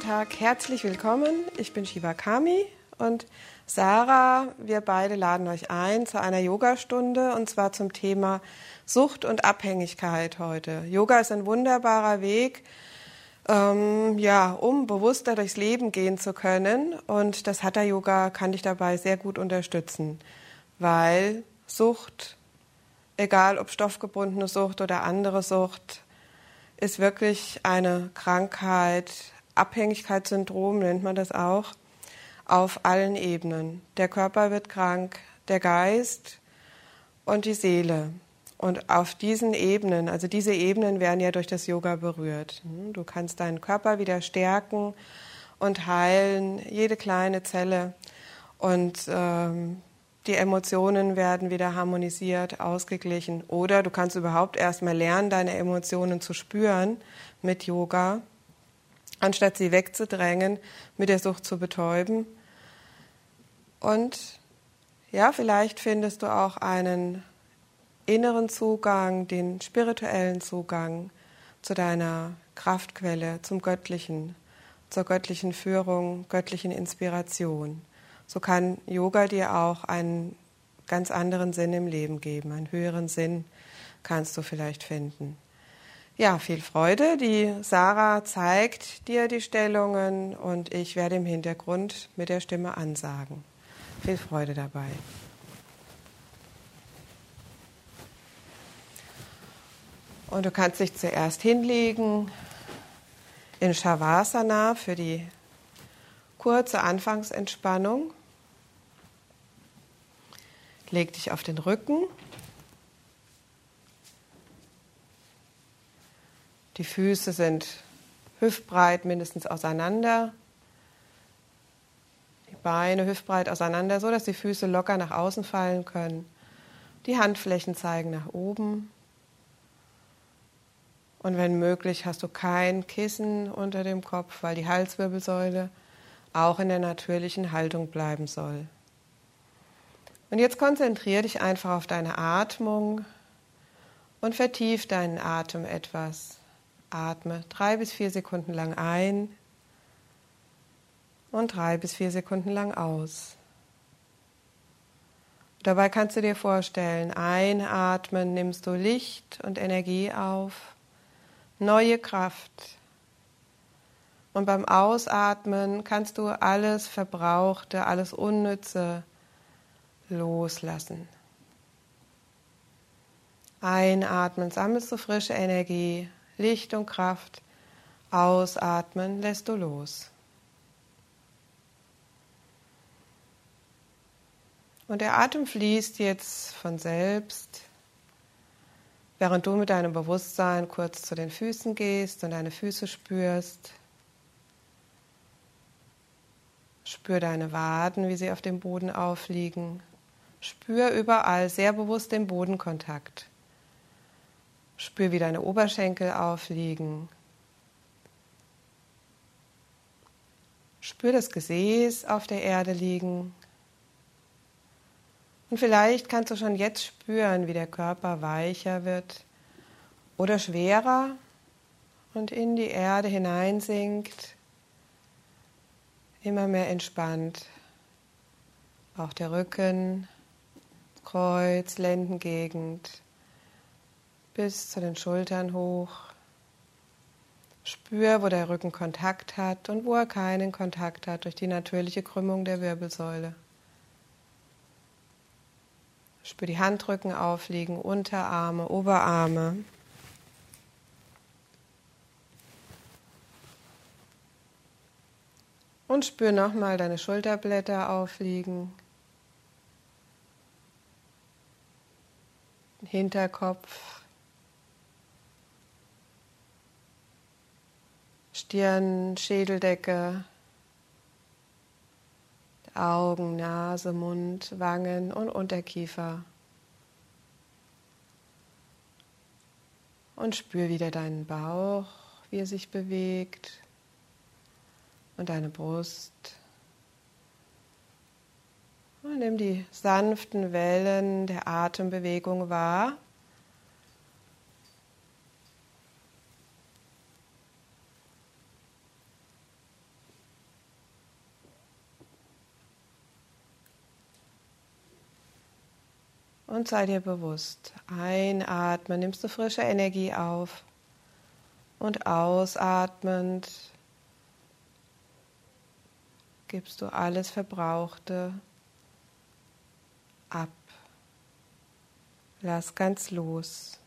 Guten Tag, herzlich willkommen. Ich bin Shiva Kami und Sarah. Wir beide laden euch ein zu einer Yogastunde und zwar zum Thema Sucht und Abhängigkeit heute. Yoga ist ein wunderbarer Weg, ähm, ja, um bewusster durchs Leben gehen zu können und das Hatha Yoga kann dich dabei sehr gut unterstützen, weil Sucht, egal ob stoffgebundene Sucht oder andere Sucht, ist wirklich eine Krankheit, Abhängigkeitssyndrom nennt man das auch, auf allen Ebenen. Der Körper wird krank, der Geist und die Seele. Und auf diesen Ebenen, also diese Ebenen werden ja durch das Yoga berührt. Du kannst deinen Körper wieder stärken und heilen, jede kleine Zelle. Und ähm, die Emotionen werden wieder harmonisiert, ausgeglichen. Oder du kannst überhaupt erstmal lernen, deine Emotionen zu spüren mit Yoga anstatt sie wegzudrängen, mit der Sucht zu betäuben. Und ja, vielleicht findest du auch einen inneren Zugang, den spirituellen Zugang zu deiner Kraftquelle, zum Göttlichen, zur göttlichen Führung, göttlichen Inspiration. So kann Yoga dir auch einen ganz anderen Sinn im Leben geben, einen höheren Sinn kannst du vielleicht finden. Ja, viel Freude. Die Sarah zeigt dir die Stellungen und ich werde im Hintergrund mit der Stimme ansagen. Viel Freude dabei. Und du kannst dich zuerst hinlegen in Shavasana für die kurze Anfangsentspannung. Leg dich auf den Rücken Die Füße sind hüftbreit mindestens auseinander. Die Beine hüftbreit auseinander, so dass die Füße locker nach außen fallen können. Die Handflächen zeigen nach oben. Und wenn möglich, hast du kein Kissen unter dem Kopf, weil die Halswirbelsäule auch in der natürlichen Haltung bleiben soll. Und jetzt konzentriere dich einfach auf deine Atmung und vertief deinen Atem etwas. Atme drei bis vier Sekunden lang ein und drei bis vier Sekunden lang aus. Dabei kannst du dir vorstellen, einatmen nimmst du Licht und Energie auf, neue Kraft. Und beim Ausatmen kannst du alles Verbrauchte, alles Unnütze loslassen. Einatmen sammelst du frische Energie Licht und Kraft. Ausatmen lässt du los. Und der Atem fließt jetzt von selbst, während du mit deinem Bewusstsein kurz zu den Füßen gehst und deine Füße spürst. Spür deine Waden, wie sie auf dem Boden aufliegen. Spür überall sehr bewusst den Bodenkontakt. Spür, wie deine Oberschenkel aufliegen. Spür das Gesäß auf der Erde liegen. Und vielleicht kannst du schon jetzt spüren, wie der Körper weicher wird oder schwerer und in die Erde hineinsinkt, immer mehr entspannt. Auch der Rücken, Kreuz, Lendengegend bis zu den Schultern hoch. Spür, wo der Rücken Kontakt hat und wo er keinen Kontakt hat durch die natürliche Krümmung der Wirbelsäule. Spür die Handrücken aufliegen, Unterarme, Oberarme. Und spür nochmal deine Schulterblätter aufliegen. Hinterkopf. Stirn, Schädeldecke, Augen, Nase, Mund, Wangen und Unterkiefer. Und spür wieder deinen Bauch, wie er sich bewegt und deine Brust. Und nimm die sanften Wellen der Atembewegung wahr. Und sei dir bewusst. Einatmen, nimmst du frische Energie auf und ausatmend gibst du alles Verbrauchte ab. Lass ganz los.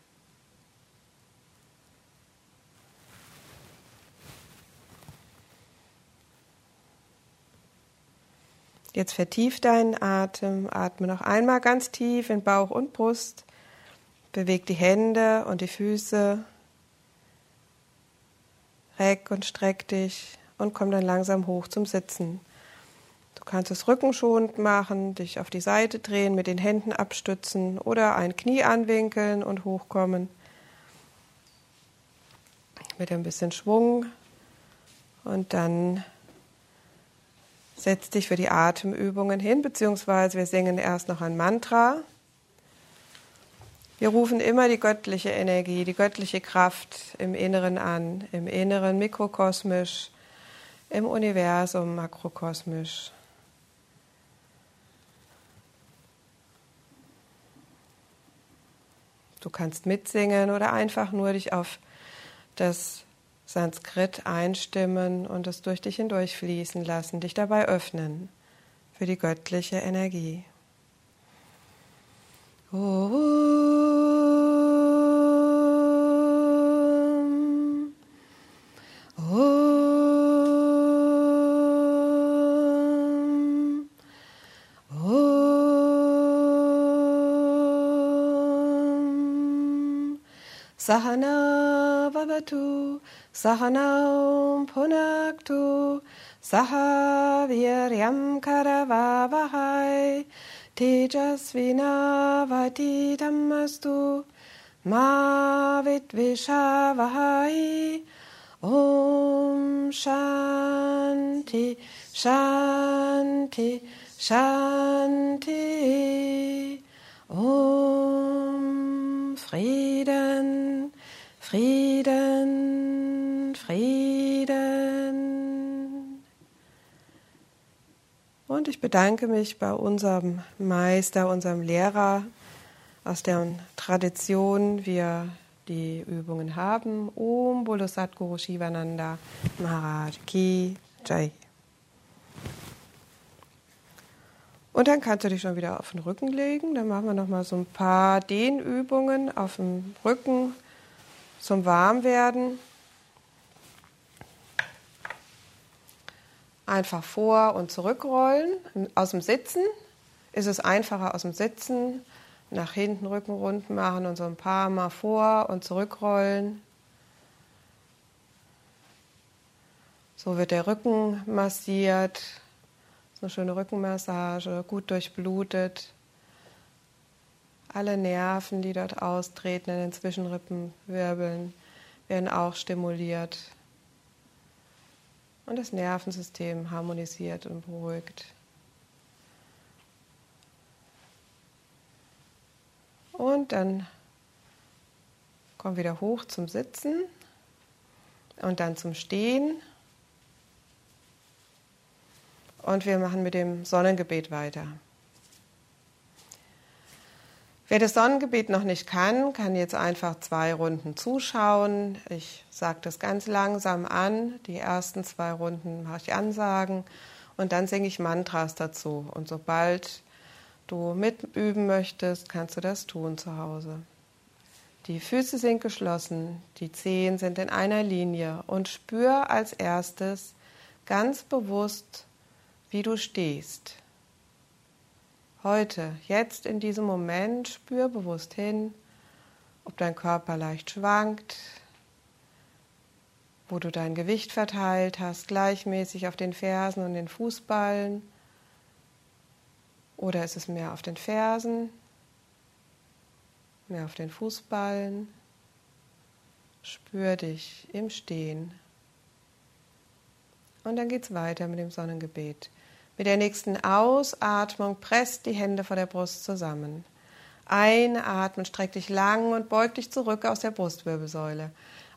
Jetzt vertief deinen Atem, atme noch einmal ganz tief in Bauch und Brust, beweg die Hände und die Füße, reck und streck dich und komm dann langsam hoch zum Sitzen. Du kannst es rückenschonend machen, dich auf die Seite drehen, mit den Händen abstützen oder ein Knie anwinkeln und hochkommen. Mit ein bisschen Schwung und dann Setz dich für die Atemübungen hin, beziehungsweise wir singen erst noch ein Mantra. Wir rufen immer die göttliche Energie, die göttliche Kraft im Inneren an, im Inneren mikrokosmisch, im Universum makrokosmisch. Du kannst mitsingen oder einfach nur dich auf das Sanskrit einstimmen und es durch dich hindurch fließen lassen, dich dabei öffnen für die göttliche Energie. Om. Om. Sahana Vavatu Sahanau Punaktu Saha Viryam Karavavahai Tejasvinavatitammastu Ma Vidvishavahai Om Shanti Shanti Shanti. Om Frieden Frieden Frieden. Und ich bedanke mich bei unserem Meister, unserem Lehrer, aus deren Tradition wir die Übungen haben. Om Bolo Satguru Shivananda Maharaj Ki Jai. Und dann kannst du dich schon wieder auf den Rücken legen. Dann machen wir noch mal so ein paar Dehnübungen auf dem Rücken zum Warmwerden. einfach vor und zurückrollen. Aus dem Sitzen ist es einfacher aus dem Sitzen nach hinten Rücken rund machen und so ein paar Mal vor und zurückrollen. So wird der Rücken massiert. Eine schöne Rückenmassage, gut durchblutet. Alle Nerven, die dort austreten in den Zwischenrippenwirbeln, werden auch stimuliert und das Nervensystem harmonisiert und beruhigt. Und dann komm wieder hoch zum Sitzen und dann zum Stehen. Und wir machen mit dem Sonnengebet weiter. Wer das Sonnengebet noch nicht kann, kann jetzt einfach zwei Runden zuschauen. Ich sage das ganz langsam an. Die ersten zwei Runden mache ich Ansagen und dann singe ich Mantras dazu. Und sobald du mitüben möchtest, kannst du das tun zu Hause. Die Füße sind geschlossen, die Zehen sind in einer Linie und spür als erstes ganz bewusst, wie du stehst. Heute, jetzt in diesem Moment, spür bewusst hin, ob dein Körper leicht schwankt, wo du dein Gewicht verteilt hast, gleichmäßig auf den Fersen und den Fußballen. Oder ist es mehr auf den Fersen, mehr auf den Fußballen? Spür dich im Stehen. Und dann geht es weiter mit dem Sonnengebet. Mit der nächsten Ausatmung presst die Hände vor der Brust zusammen. Einatmen, streck dich lang und beug dich zurück aus der Brustwirbelsäule.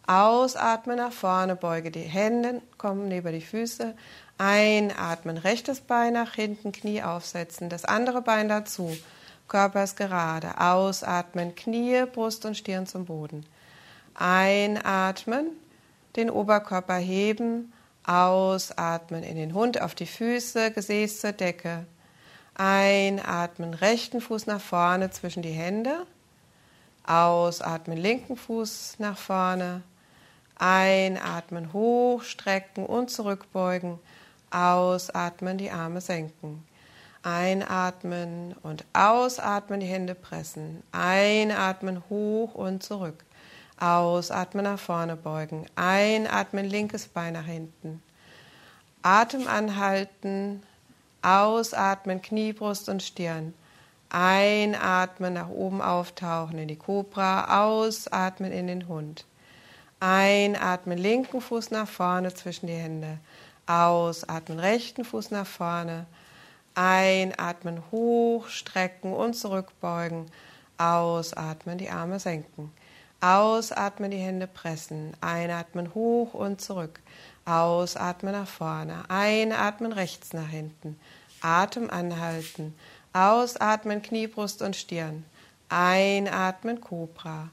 Ausatmen nach vorne, beuge die Hände, kommen neben die Füße. Einatmen, rechtes Bein nach hinten, Knie aufsetzen, das andere Bein dazu. Körper ist gerade. Ausatmen, Knie, Brust und Stirn zum Boden. Einatmen, den Oberkörper heben. Ausatmen in den Hund auf die Füße, Gesäß zur Decke. Einatmen, rechten Fuß nach vorne zwischen die Hände. Ausatmen, linken Fuß nach vorne. Einatmen, hochstrecken und zurückbeugen. Ausatmen, die Arme senken. Einatmen und ausatmen, die Hände pressen. Einatmen, hoch und zurück. Ausatmen, nach vorne beugen. Einatmen, linkes Bein nach hinten. Atem anhalten. Ausatmen, Knie, Brust und Stirn. Einatmen, nach oben auftauchen in die Kobra. Ausatmen in den Hund. Einatmen, linken Fuß nach vorne zwischen die Hände. Ausatmen, rechten Fuß nach vorne. Einatmen, hoch, strecken und zurückbeugen. Ausatmen, die Arme senken. Ausatmen, die Hände pressen. Einatmen, hoch und zurück. Ausatmen nach vorne. Einatmen, rechts nach hinten. Atem anhalten. Ausatmen, Knie, Brust und Stirn. Einatmen, Cobra.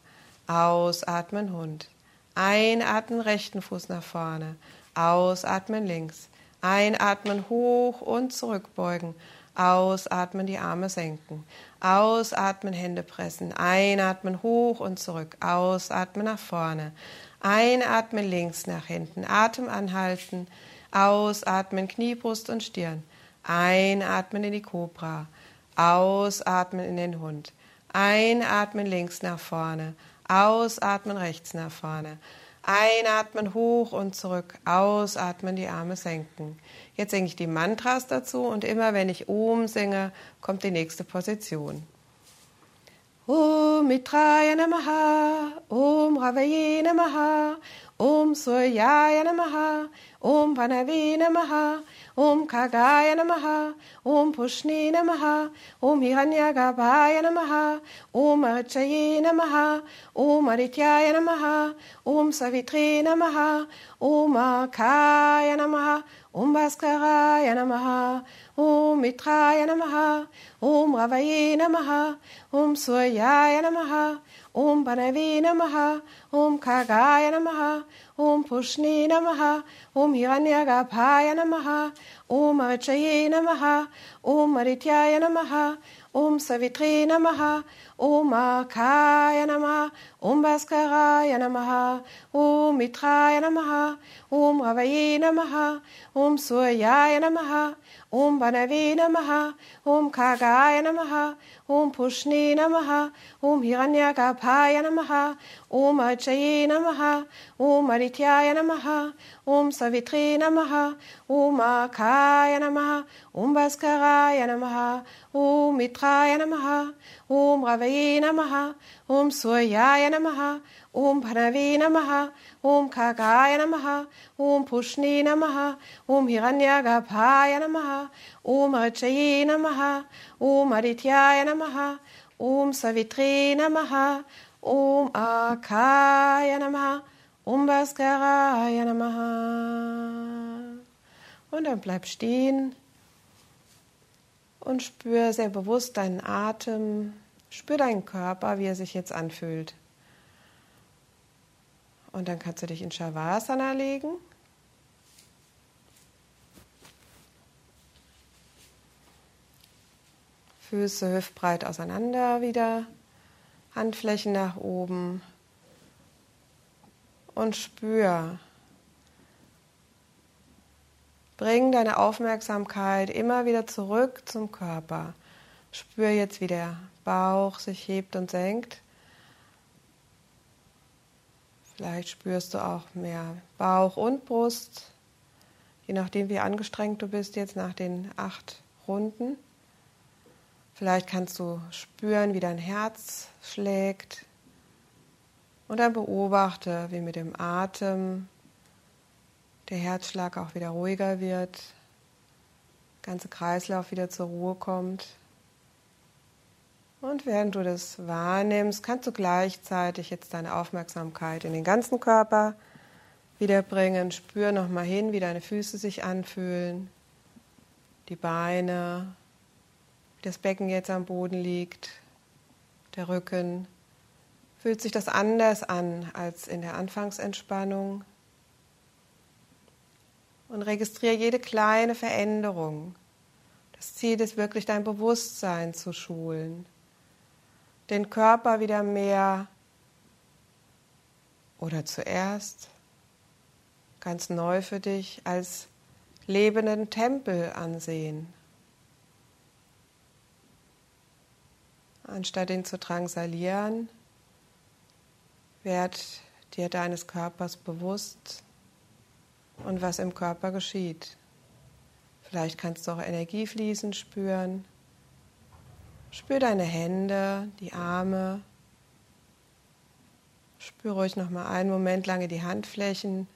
Ausatmen, Hund. Einatmen, rechten Fuß nach vorne. Ausatmen, links. Einatmen, hoch und zurückbeugen. Ausatmen, die Arme senken. Ausatmen, Hände pressen. Einatmen, hoch und zurück. Ausatmen, nach vorne. Einatmen, links nach hinten. Atem anhalten. Ausatmen, Knie, Brust und Stirn. Einatmen in die Kobra. Ausatmen in den Hund. Einatmen links nach vorne. Ausatmen rechts nach vorne. Einatmen hoch und zurück. Ausatmen, die Arme senken. Jetzt singe ich die Mantras dazu und immer wenn ich Om singe, kommt die nächste Position. Om Mitraya Namaha, Om Ravaye Namaha, Om Suryaya Namaha, Om Panave Namaha, Om Kagaya Namaha, Om Pushni Namaha, Om Hiranyagabhaya Namaha, Om Arichaye Namaha, Om Adityaya Namaha, Om Savitri Namaha, Om Akaya Namaha, Om Bhaskaraya Namaha, Om Mitraya Namaha, Om Ravaye Namaha, Om Suryaya Namaha, Om Banavi Namaha, Om Kagaya Namaha, Om Pushni Namaha, Om Hiranyagabhaya Namaha, Om Arichaye Namaha, Om Adityaya Namaha, Om Savitri Namaha, Om Akaya Namaha, Om Bhaskaraya Namaha, Om Mitraya Namaha, Om Ravaye Namaha, Om Suryaya Namaha, Om Banavi Namaha, Om Kagaya Namaha, Om Pushni Namaha, Om Hiranyagabhaya Namaha, Om Achaye Namaha, Om Adityaya Namaha, Om Savitri Namaha, Om Akaya Namaha, Om Bhaskaraya Namaha, Om Mitraya Namaha, Om Ravaye Namaha, Om Suryaya Namaha, Om Panavi Namaha, Om Kagaya Namaha, Om Pushni Namaha, Om Hiranyagabhaya Namaha, Om Achaye Namaha, Om Adityaya Namaha, Om Savitri Namaha, Om Akaya Namaha, Om Bhaskaraya Namaha. Und dann bleib stehen und spür sehr bewusst deinen Atem, spür deinen Körper, wie er sich jetzt anfühlt. Und dann kannst du dich in Shavasana legen. Füße hüftbreit auseinander wieder, Handflächen nach oben und spür. Bring deine Aufmerksamkeit immer wieder zurück zum Körper. Spür jetzt, wie der Bauch sich hebt und senkt. Vielleicht spürst du auch mehr Bauch und Brust, je nachdem, wie angestrengt du bist jetzt nach den acht Runden. Vielleicht kannst du spüren, wie dein Herz schlägt. Und dann beobachte, wie mit dem Atem der Herzschlag auch wieder ruhiger wird, der ganze Kreislauf wieder zur Ruhe kommt. Und während du das wahrnimmst, kannst du gleichzeitig jetzt deine Aufmerksamkeit in den ganzen Körper wiederbringen. Spür nochmal hin, wie deine Füße sich anfühlen, die Beine, wie das Becken jetzt am Boden liegt, der Rücken. Fühlt sich das anders an als in der Anfangsentspannung? Und registriere jede kleine Veränderung. Das Ziel ist wirklich dein Bewusstsein zu schulen, den Körper wieder mehr oder zuerst ganz neu für dich als lebenden Tempel ansehen. Anstatt ihn zu drangsalieren, werd dir deines Körpers bewusst und was im Körper geschieht. Vielleicht kannst du auch Energiefließen spüren. Spür deine Hände, die Arme. Spür ruhig noch mal einen Moment lang die Handflächen.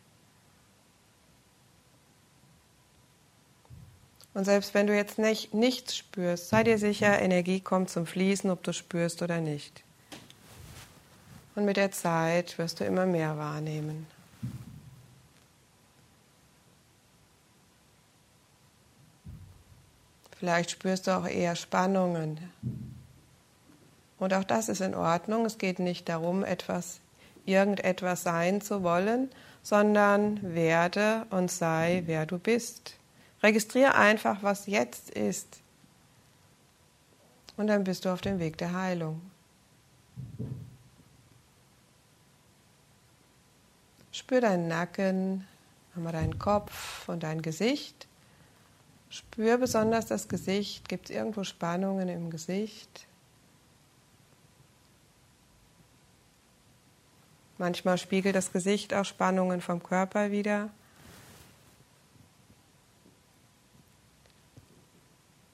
Und selbst wenn du jetzt nicht, nichts spürst, sei dir sicher, Energie kommt zum Fließen, ob du spürst oder nicht. Und mit der Zeit wirst du immer mehr wahrnehmen. Vielleicht spürst du auch eher Spannungen. Und auch das ist in Ordnung. Es geht nicht darum, etwas, irgendetwas sein zu wollen, sondern werde und sei, wer du bist. Registriere einfach, was jetzt ist. Und dann bist du auf dem Weg der Heilung. Spür deinen Nacken, deinen Kopf und dein Gesicht. Spür besonders das Gesicht. Gibt es irgendwo Spannungen im Gesicht? Manchmal spiegelt das Gesicht auch Spannungen vom Körper wieder.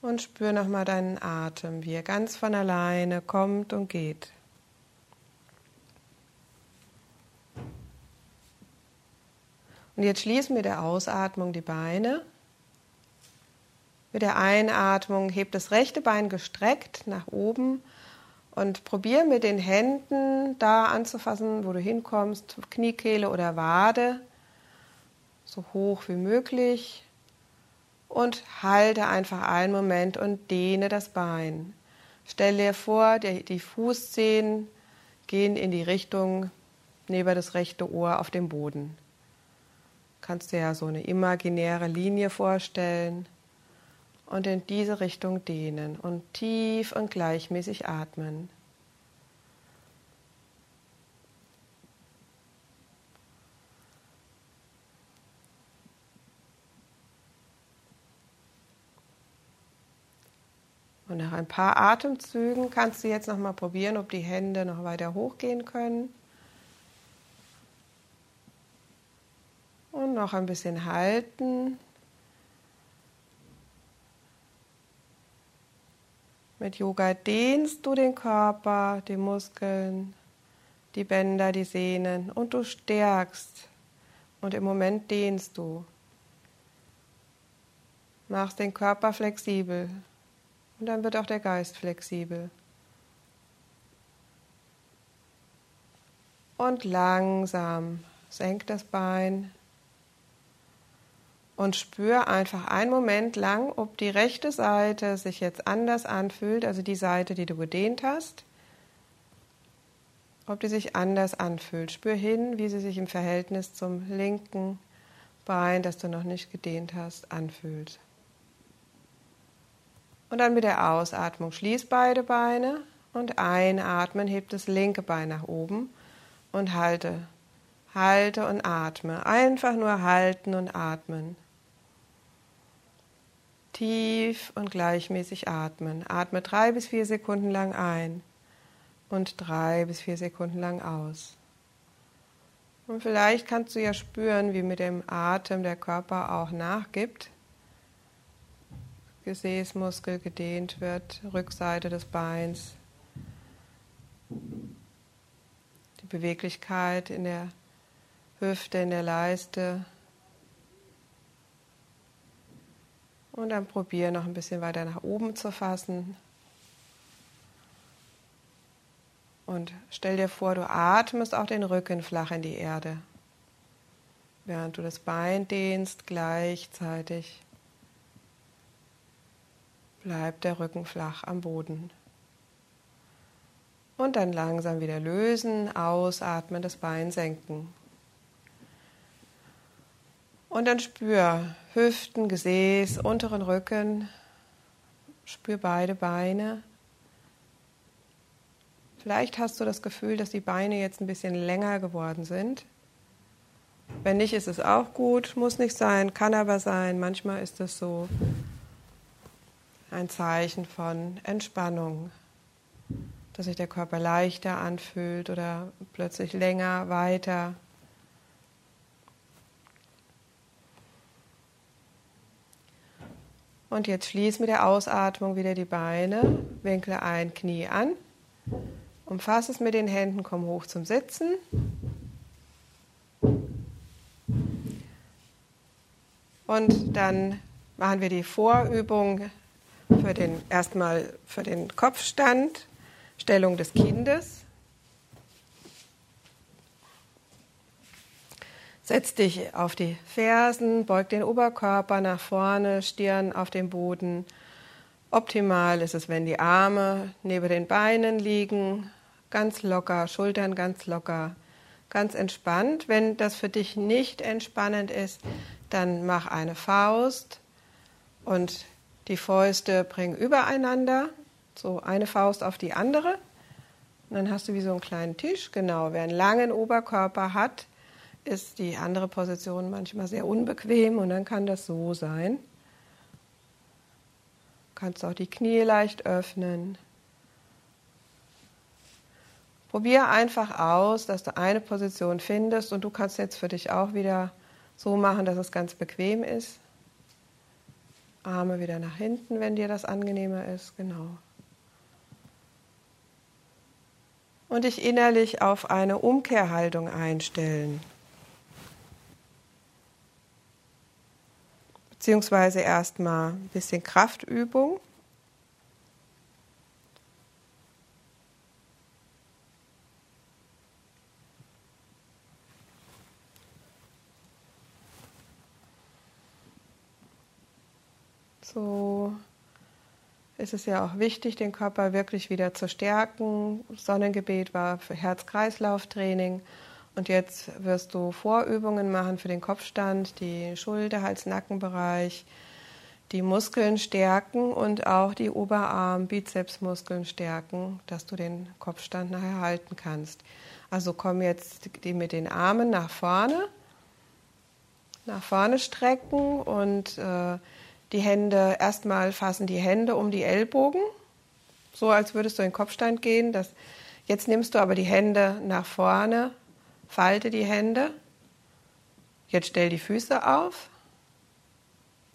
Und spür nochmal deinen Atem, wie er ganz von alleine kommt und geht. Und jetzt schließen mit der Ausatmung die Beine. Mit der Einatmung hebt das rechte Bein gestreckt nach oben und probier mit den Händen da anzufassen, wo du hinkommst, Kniekehle oder Wade, so hoch wie möglich und halte einfach einen Moment und dehne das Bein. Stell dir vor, die Fußzehen gehen in die Richtung neben das rechte Ohr auf dem Boden. Kannst dir ja so eine imaginäre Linie vorstellen und in diese Richtung dehnen und tief und gleichmäßig atmen. Und nach ein paar Atemzügen kannst du jetzt noch mal probieren, ob die Hände noch weiter hochgehen können. Und noch ein bisschen halten. Mit Yoga dehnst du den Körper, die Muskeln, die Bänder, die Sehnen und du stärkst. Und im Moment dehnst du. Machst den Körper flexibel. Und dann wird auch der Geist flexibel. Und langsam senk das Bein und spür einfach einen Moment lang, ob die rechte Seite sich jetzt anders anfühlt, also die Seite, die du gedehnt hast, ob die sich anders anfühlt. Spür hin, wie sie sich im Verhältnis zum linken Bein, das du noch nicht gedehnt hast, anfühlt. Und dann mit der Ausatmung schließ beide Beine und einatmen, hebt das linke Bein nach oben und halte. Halte und atme. Einfach nur halten und atmen. Tief und gleichmäßig atmen. Atme drei bis vier Sekunden lang ein und drei bis vier Sekunden lang aus. Und vielleicht kannst du ja spüren, wie mit dem Atem der Körper auch nachgibt Gesäßmuskel gedehnt wird, Rückseite des Beins, die Beweglichkeit in der Hüfte, in der Leiste. Und dann probiere noch ein bisschen weiter nach oben zu fassen. Und stell dir vor, du atmest auch den Rücken flach in die Erde, während du das Bein dehnst gleichzeitig. bleibt der Rücken flach am Boden. Und dann langsam wieder lösen, ausatmen, das Bein senken. Und dann spür Hüften, Gesäß, unteren Rücken. Spür beide Beine. Vielleicht hast du das Gefühl, dass die Beine jetzt ein bisschen länger geworden sind. Wenn nicht, ist es auch gut, muss nicht sein, kann aber sein. Manchmal ist es so ein Zeichen von Entspannung, dass sich der Körper leichter anfühlt oder plötzlich länger, weiter. Und jetzt schließ mit der Ausatmung wieder die Beine, winkle ein Knie an, umfasse es mit den Händen, komm hoch zum Sitzen. Und dann machen wir die Vorübung für den erstmal für den Kopfstand, Stellung des Kindes. Setz dich auf die Fersen, beug den Oberkörper nach vorne, Stirn auf dem Boden. Optimal ist es, wenn die Arme neben den Beinen liegen, ganz locker, Schultern ganz locker, ganz entspannt. Wenn das für dich nicht entspannend ist, dann mach eine Faust und die Fäuste bring übereinander, so eine Faust auf die andere. Und dann hast du wie so einen kleinen Tisch. Genau, wer einen langen Oberkörper hat, ist die andere Position manchmal sehr unbequem und dann kann das so sein. Du kannst auch die Knie leicht öffnen. Probier einfach aus, dass du eine Position findest und du kannst jetzt für dich auch wieder so machen, dass es ganz bequem ist. Arme wieder nach hinten, wenn dir das angenehmer ist, genau. Und dich innerlich auf eine Umkehrhaltung einstellen. Beziehungsweise erstmal ein bisschen Kraftübung. So ist es ja auch wichtig, den Körper wirklich wieder zu stärken. Sonnengebet war für Herz-Kreislauf-Training und jetzt wirst du Vorübungen machen für den Kopfstand, die Schulter, Hals, Nackenbereich, die Muskeln stärken und auch die Oberarm, Bizepsmuskeln stärken, dass du den Kopfstand nachher halten kannst. Also komm jetzt die mit den Armen nach vorne, nach vorne strecken und äh, die Hände erstmal fassen die Hände um die Ellbogen, so als würdest du in den Kopfstand gehen. Das, jetzt nimmst du aber die Hände nach vorne Falte die Hände. Jetzt stell die Füße auf.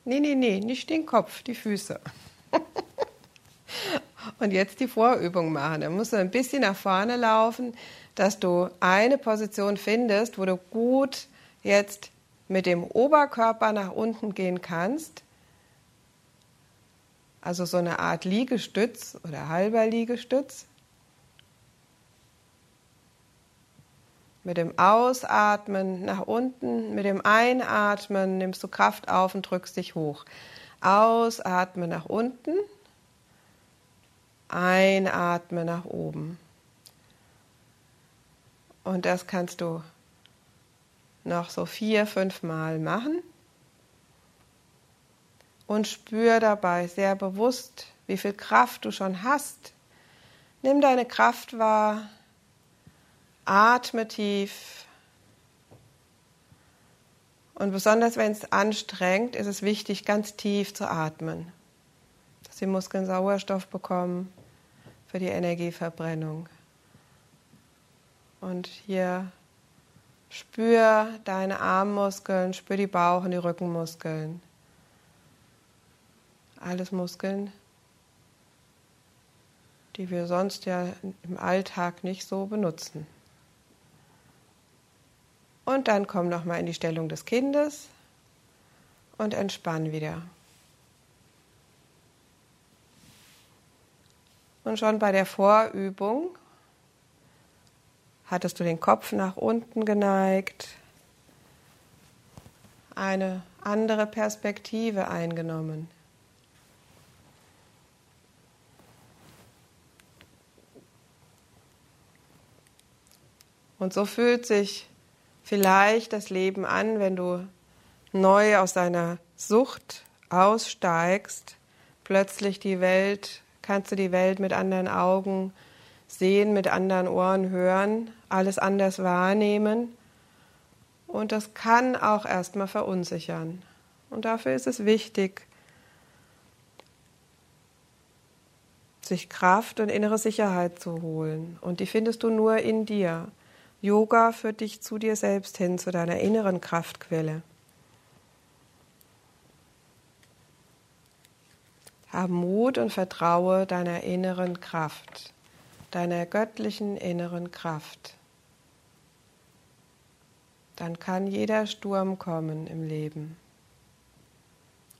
Nee, nee, nee, nicht den Kopf, die Füße. Und jetzt die Vorübung machen. Da musst du ein bisschen nach vorne laufen, dass du eine Position findest, wo du gut jetzt mit dem Oberkörper nach unten gehen kannst. Also so eine Art Liegestütz oder halber Liegestütz. Mit dem Ausatmen nach unten, mit dem Einatmen nimmst du Kraft auf und drückst dich hoch. Ausatmen nach unten, einatmen nach oben. Und das kannst du noch so vier, fünf Mal machen. Und spür dabei sehr bewusst, wie viel Kraft du schon hast. Nimm deine Kraft wahr, Atme tief. Und besonders wenn es anstrengt, ist es wichtig, ganz tief zu atmen, dass die Muskeln Sauerstoff bekommen für die Energieverbrennung. Und hier spür deine Armmuskeln, spür die Bauch- und die Rückenmuskeln. Alles Muskeln, die wir sonst ja im Alltag nicht so benutzen. Und dann komm nochmal in die Stellung des Kindes und entspann wieder. Und schon bei der Vorübung hattest du den Kopf nach unten geneigt, eine andere Perspektive eingenommen. Und so fühlt sich vielleicht das Leben an, wenn du neu aus deiner Sucht aussteigst, plötzlich die Welt, kannst du die Welt mit anderen Augen sehen, mit anderen Ohren hören, alles anders wahrnehmen. Und das kann auch erstmal verunsichern. Und dafür ist es wichtig, sich Kraft und innere Sicherheit zu holen. Und die findest du nur in dir. Yoga führt dich zu dir selbst hin, zu deiner inneren Kraftquelle. Hab Mut und vertraue deiner inneren Kraft, deiner göttlichen inneren Kraft. Dann kann jeder Sturm kommen im Leben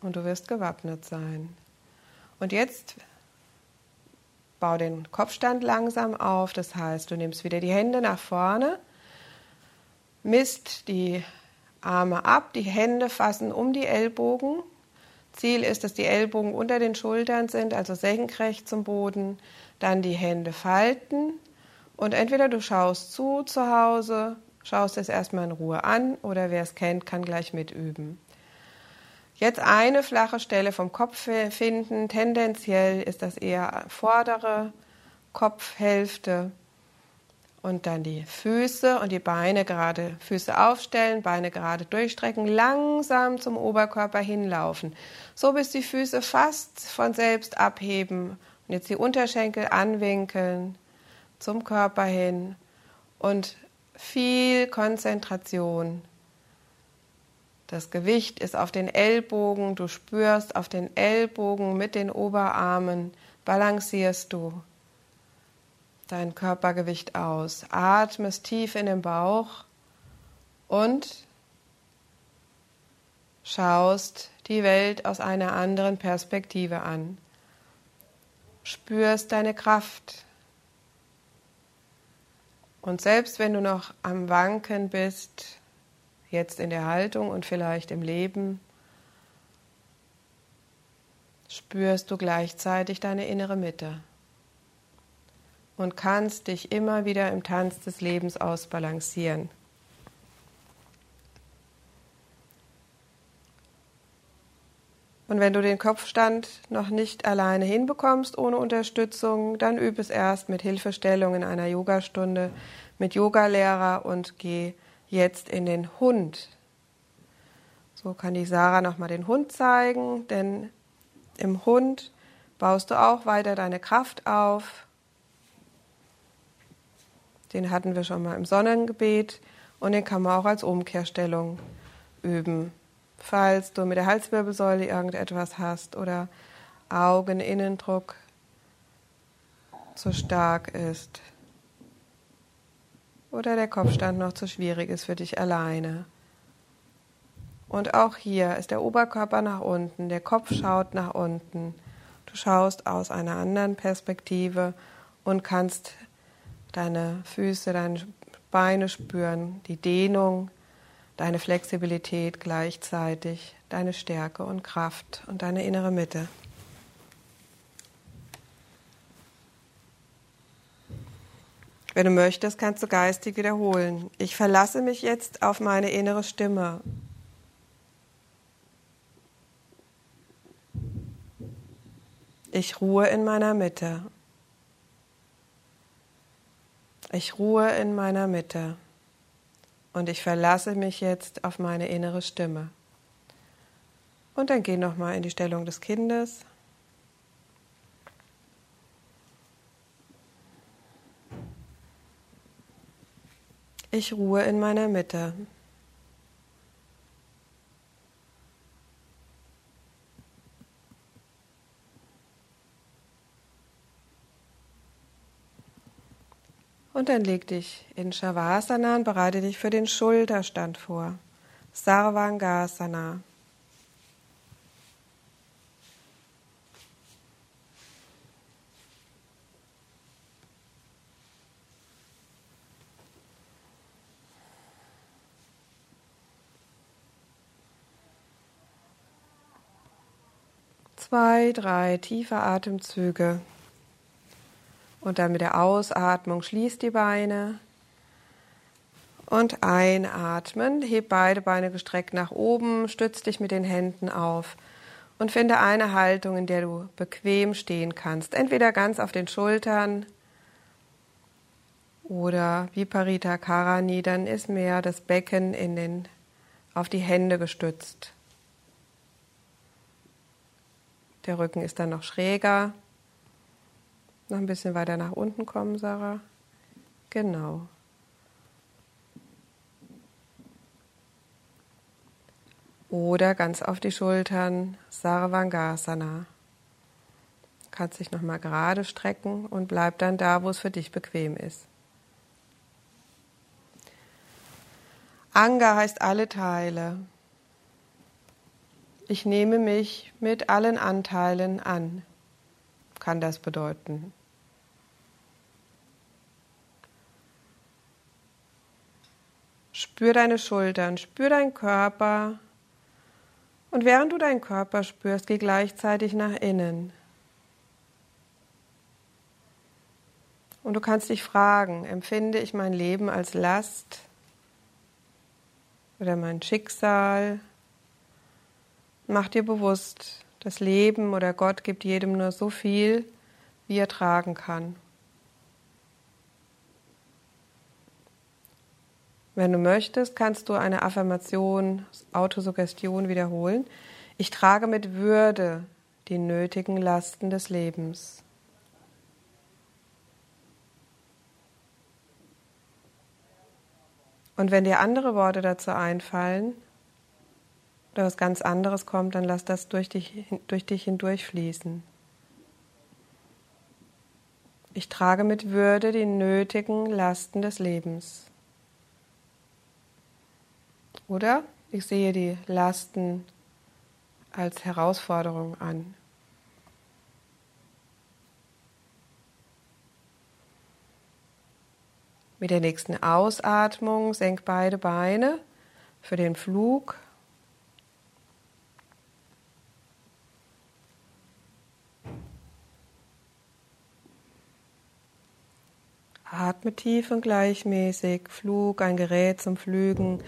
und du wirst gewappnet sein. Und jetzt bau den Kopfstand langsam auf, das heißt, du nimmst wieder die Hände nach vorne, misst die Arme ab, die Hände fassen um die Ellbogen. Ziel ist, dass die Ellbogen unter den Schultern sind, also senkrecht zum Boden. Dann die Hände falten und entweder du schaust zu zu Hause, schaust es erstmal in Ruhe an oder wer es kennt, kann gleich mitüben. Jetzt eine flache Stelle vom Kopf finden. Tendenziell ist das eher vordere Kopfhälfte. Und dann die Füße und die Beine gerade, Füße aufstellen, Beine gerade durchstrecken, langsam zum Oberkörper hinlaufen. So bis die Füße fast von selbst abheben. Und jetzt die Unterschenkel anwinkeln zum Körper hin und viel Konzentration das Gewicht ist auf den Ellbogen, du spürst auf den Ellbogen mit den Oberarmen, balancierst du dein Körpergewicht aus, atmest tief in den Bauch und schaust die Welt aus einer anderen Perspektive an. Spürst deine Kraft. Und selbst wenn du noch am Wanken bist, jetzt in der Haltung und vielleicht im Leben, spürst du gleichzeitig deine innere Mitte und kannst dich immer wieder im Tanz des Lebens ausbalancieren. Und wenn du den Kopfstand noch nicht alleine hinbekommst ohne Unterstützung, dann übe es erst mit Hilfestellung in einer Yogastunde mit Yogalehrer und geh jetzt in den Hund. So kann die Sarah nochmal den Hund zeigen, denn im Hund baust du auch weiter deine Kraft auf. Den hatten wir schon mal im Sonnengebet und den kann man auch als Umkehrstellung üben. Falls du mit der Halswirbelsäule irgendetwas hast oder Augeninnendruck zu stark ist oder der Kopfstand noch zu schwierig ist für dich alleine. Und auch hier ist der Oberkörper nach unten, der Kopf schaut nach unten. Du schaust aus einer anderen Perspektive und kannst deine Füße, deine Beine spüren, die Dehnung, deine Flexibilität gleichzeitig, deine Stärke und Kraft und deine innere Mitte. Wenn du möchtest, kannst du geistig wiederholen. Ich verlasse mich jetzt auf meine innere Stimme. Ich ruhe in meiner Mitte. Ich ruhe in meiner Mitte. Und ich verlasse mich jetzt auf meine innere Stimme. Und dann geh nochmal in die Stellung des Kindes. Ich ruhe in meiner Mitte. Und dann leg dich in Shavasana und bereite dich für den Schulterstand vor. Sarvangasana. Zwei, drei tiefe Und einatmen, heb beide Beine gestreckt nach oben, stütz dich mit den Händen auf. Und finde eine Haltung, in der du bequem stehen kannst. Entweder ganz auf den Schultern oder wie Parita Karani, dann ist mehr das Becken in den, auf die Hände gestützt. Der Rücken ist dann noch schräger. Noch ein bisschen weiter nach unten kommen, Sarah. Genau. Oder ganz auf die Schultern, Sarvangasana. Kannst dich nochmal gerade strecken und bleib dann da, wo es für dich bequem ist. Anga heißt alle Teile. Ich nehme mich mit allen Anteilen an, kann das bedeuten. Spür deine Schultern, spür deinen Körper, und während du deinen Körper spürst, geh gleichzeitig nach innen. Und du kannst dich fragen, empfinde ich mein Leben als Last oder mein Schicksal? Mach dir bewusst, das Leben oder Gott gibt jedem nur so viel, wie er tragen kann. Wenn du möchtest, kannst du eine Affirmation, Autosuggestion wiederholen. Ich trage mit Würde die nötigen Lasten des Lebens. Und wenn dir andere Worte dazu einfallen oder was ganz anderes kommt, dann lass das durch dich, durch dich hindurchfließen. Ich trage mit Würde die nötigen Lasten des Lebens. Oder ich sehe die Lasten als Herausforderung an. Mit der nächsten Ausatmung senk beide Beine für den Flug. Atme tief und gleichmäßig. Flug, ein Gerät zum Flügen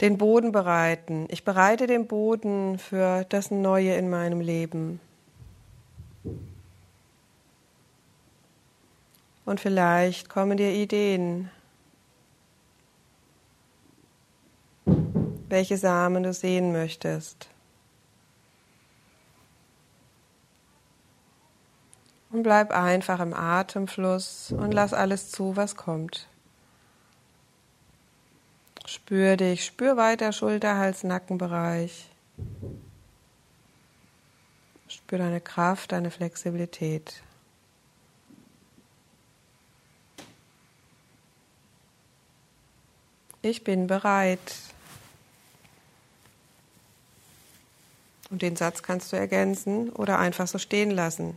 den Boden bereiten. Ich bereite den Boden für das Neue in meinem Leben. Und vielleicht kommen dir Ideen, welche Samen du sehen möchtest. Und bleib einfach im Atemfluss und lass alles zu, was kommt. Spür dich, spür weiter Schulter, Hals, Nackenbereich. Spür deine Kraft, deine Flexibilität. Ich bin bereit. Und den Satz kannst du ergänzen oder einfach so stehen lassen.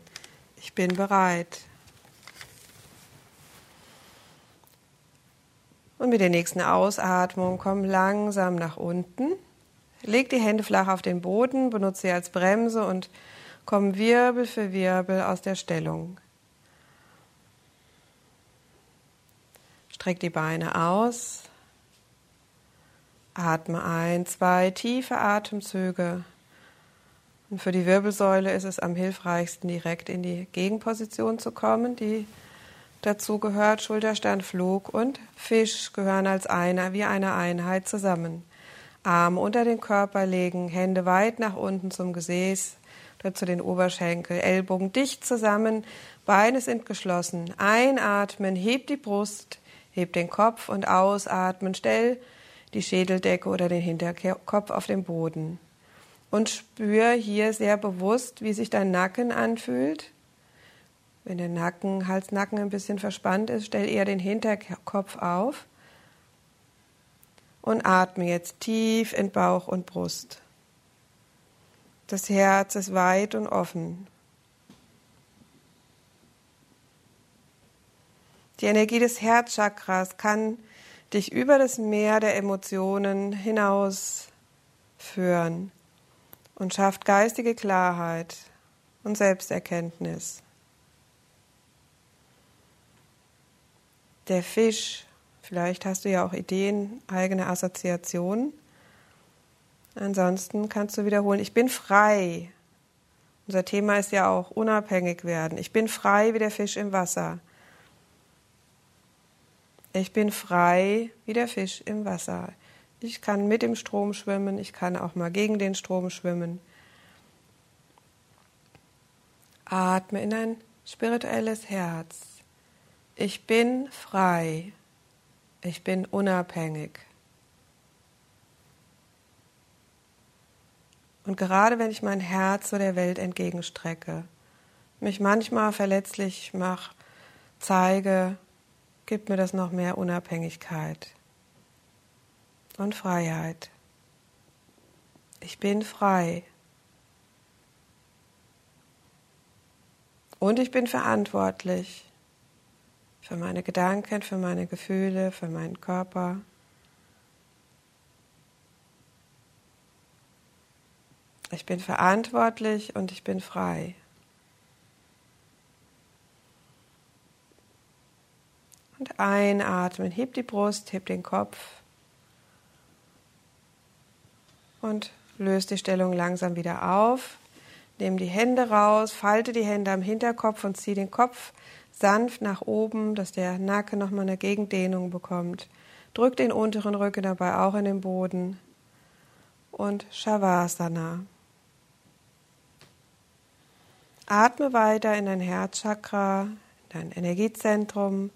Ich bin bereit. Und mit der nächsten Ausatmung komm langsam nach unten. Leg die Hände flach auf den Boden, benutze sie als Bremse und komm Wirbel für Wirbel aus der Stellung. Streck die Beine aus. Atme ein, zwei tiefe Atemzüge. Und für die Wirbelsäule ist es am hilfreichsten, direkt in die Gegenposition zu kommen, die Dazu gehört Schulterstand, Flug und Fisch gehören als einer wie eine Einheit zusammen. Arme unter den Körper legen, Hände weit nach unten zum Gesäß oder zu den Oberschenkel, Ellbogen dicht zusammen, Beine sind geschlossen. Einatmen, heb die Brust, heb den Kopf und ausatmen, stell die Schädeldecke oder den Hinterkopf auf den Boden. Und spür hier sehr bewusst, wie sich dein Nacken anfühlt wenn der Nacken, Hals-Nacken ein bisschen verspannt ist, stell eher den Hinterkopf auf und atme jetzt tief in Bauch und Brust. Das Herz ist weit und offen. Die Energie des Herzchakras kann dich über das Meer der Emotionen hinaus führen und schafft geistige Klarheit und Selbsterkenntnis. Der Fisch Vielleicht hast du ja auch Ideen, eigene Assoziationen. Ansonsten kannst du wiederholen, ich bin frei. Unser Thema ist ja auch unabhängig werden. Ich bin frei wie der Fisch im Wasser. Ich bin frei wie der Fisch im Wasser. Ich kann mit dem Strom schwimmen, ich kann auch mal gegen den Strom schwimmen. Atme in ein spirituelles Herz. Ich bin frei. Ich bin unabhängig. Und gerade wenn ich mein Herz so der Welt entgegenstrecke, mich manchmal verletzlich mache, zeige, gibt mir das noch mehr Unabhängigkeit und Freiheit. Ich bin frei. Und ich bin verantwortlich für meine Gedanken, für meine Gefühle, für meinen Körper. Ich bin verantwortlich und ich bin frei. Und einatmen, heb die Brust, heb den Kopf und löse die Stellung langsam wieder auf. Nimm die Hände raus, falte die Hände am Hinterkopf und zieh den Kopf sanft nach oben, dass der Nacken nochmal eine Gegendehnung bekommt. Drück den unteren Rücken dabei auch in den Boden. Und Shavasana. Atme weiter in dein Herzchakra, in dein Energiezentrum,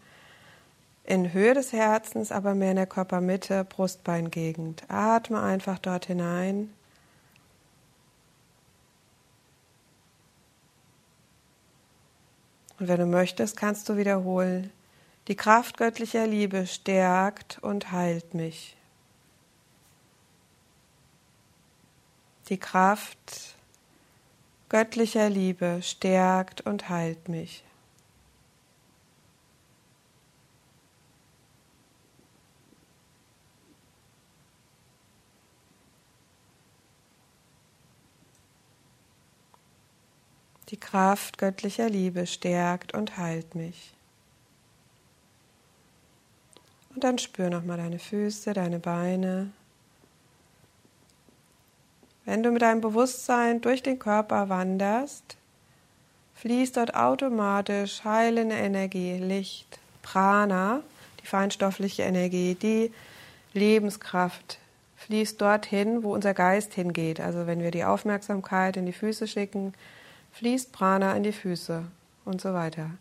in Höhe des Herzens, aber mehr in der Körpermitte, Brustbeingegend. Atme einfach dort hinein. Und wenn du möchtest, kannst du wiederholen. Die Kraft göttlicher Liebe stärkt und heilt mich. Die Kraft göttlicher Liebe stärkt und heilt mich. Die Kraft göttlicher Liebe stärkt und heilt mich. Und dann spür nochmal deine Füße, deine Beine. Wenn du mit deinem Bewusstsein durch den Körper wanderst, fließt dort automatisch heilende Energie, Licht, Prana, die feinstoffliche Energie, die Lebenskraft fließt dorthin, wo unser Geist hingeht. Also wenn wir die Aufmerksamkeit in die Füße schicken, fließt Prana in die Füße und so weiter.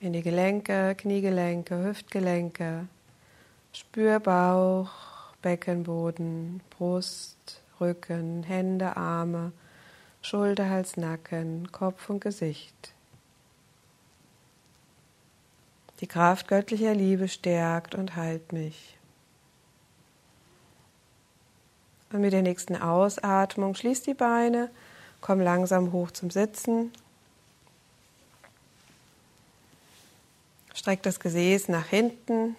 In die Gelenke, Kniegelenke, Hüftgelenke. Spür Bauch, Beckenboden, Brust, Rücken, Hände, Arme, Schulter, Hals, Nacken, Kopf und Gesicht. Die Kraft göttlicher Liebe stärkt und heilt mich. Und mit der nächsten Ausatmung schließ die Beine, komm langsam hoch zum Sitzen. Streck das Gesäß nach hinten.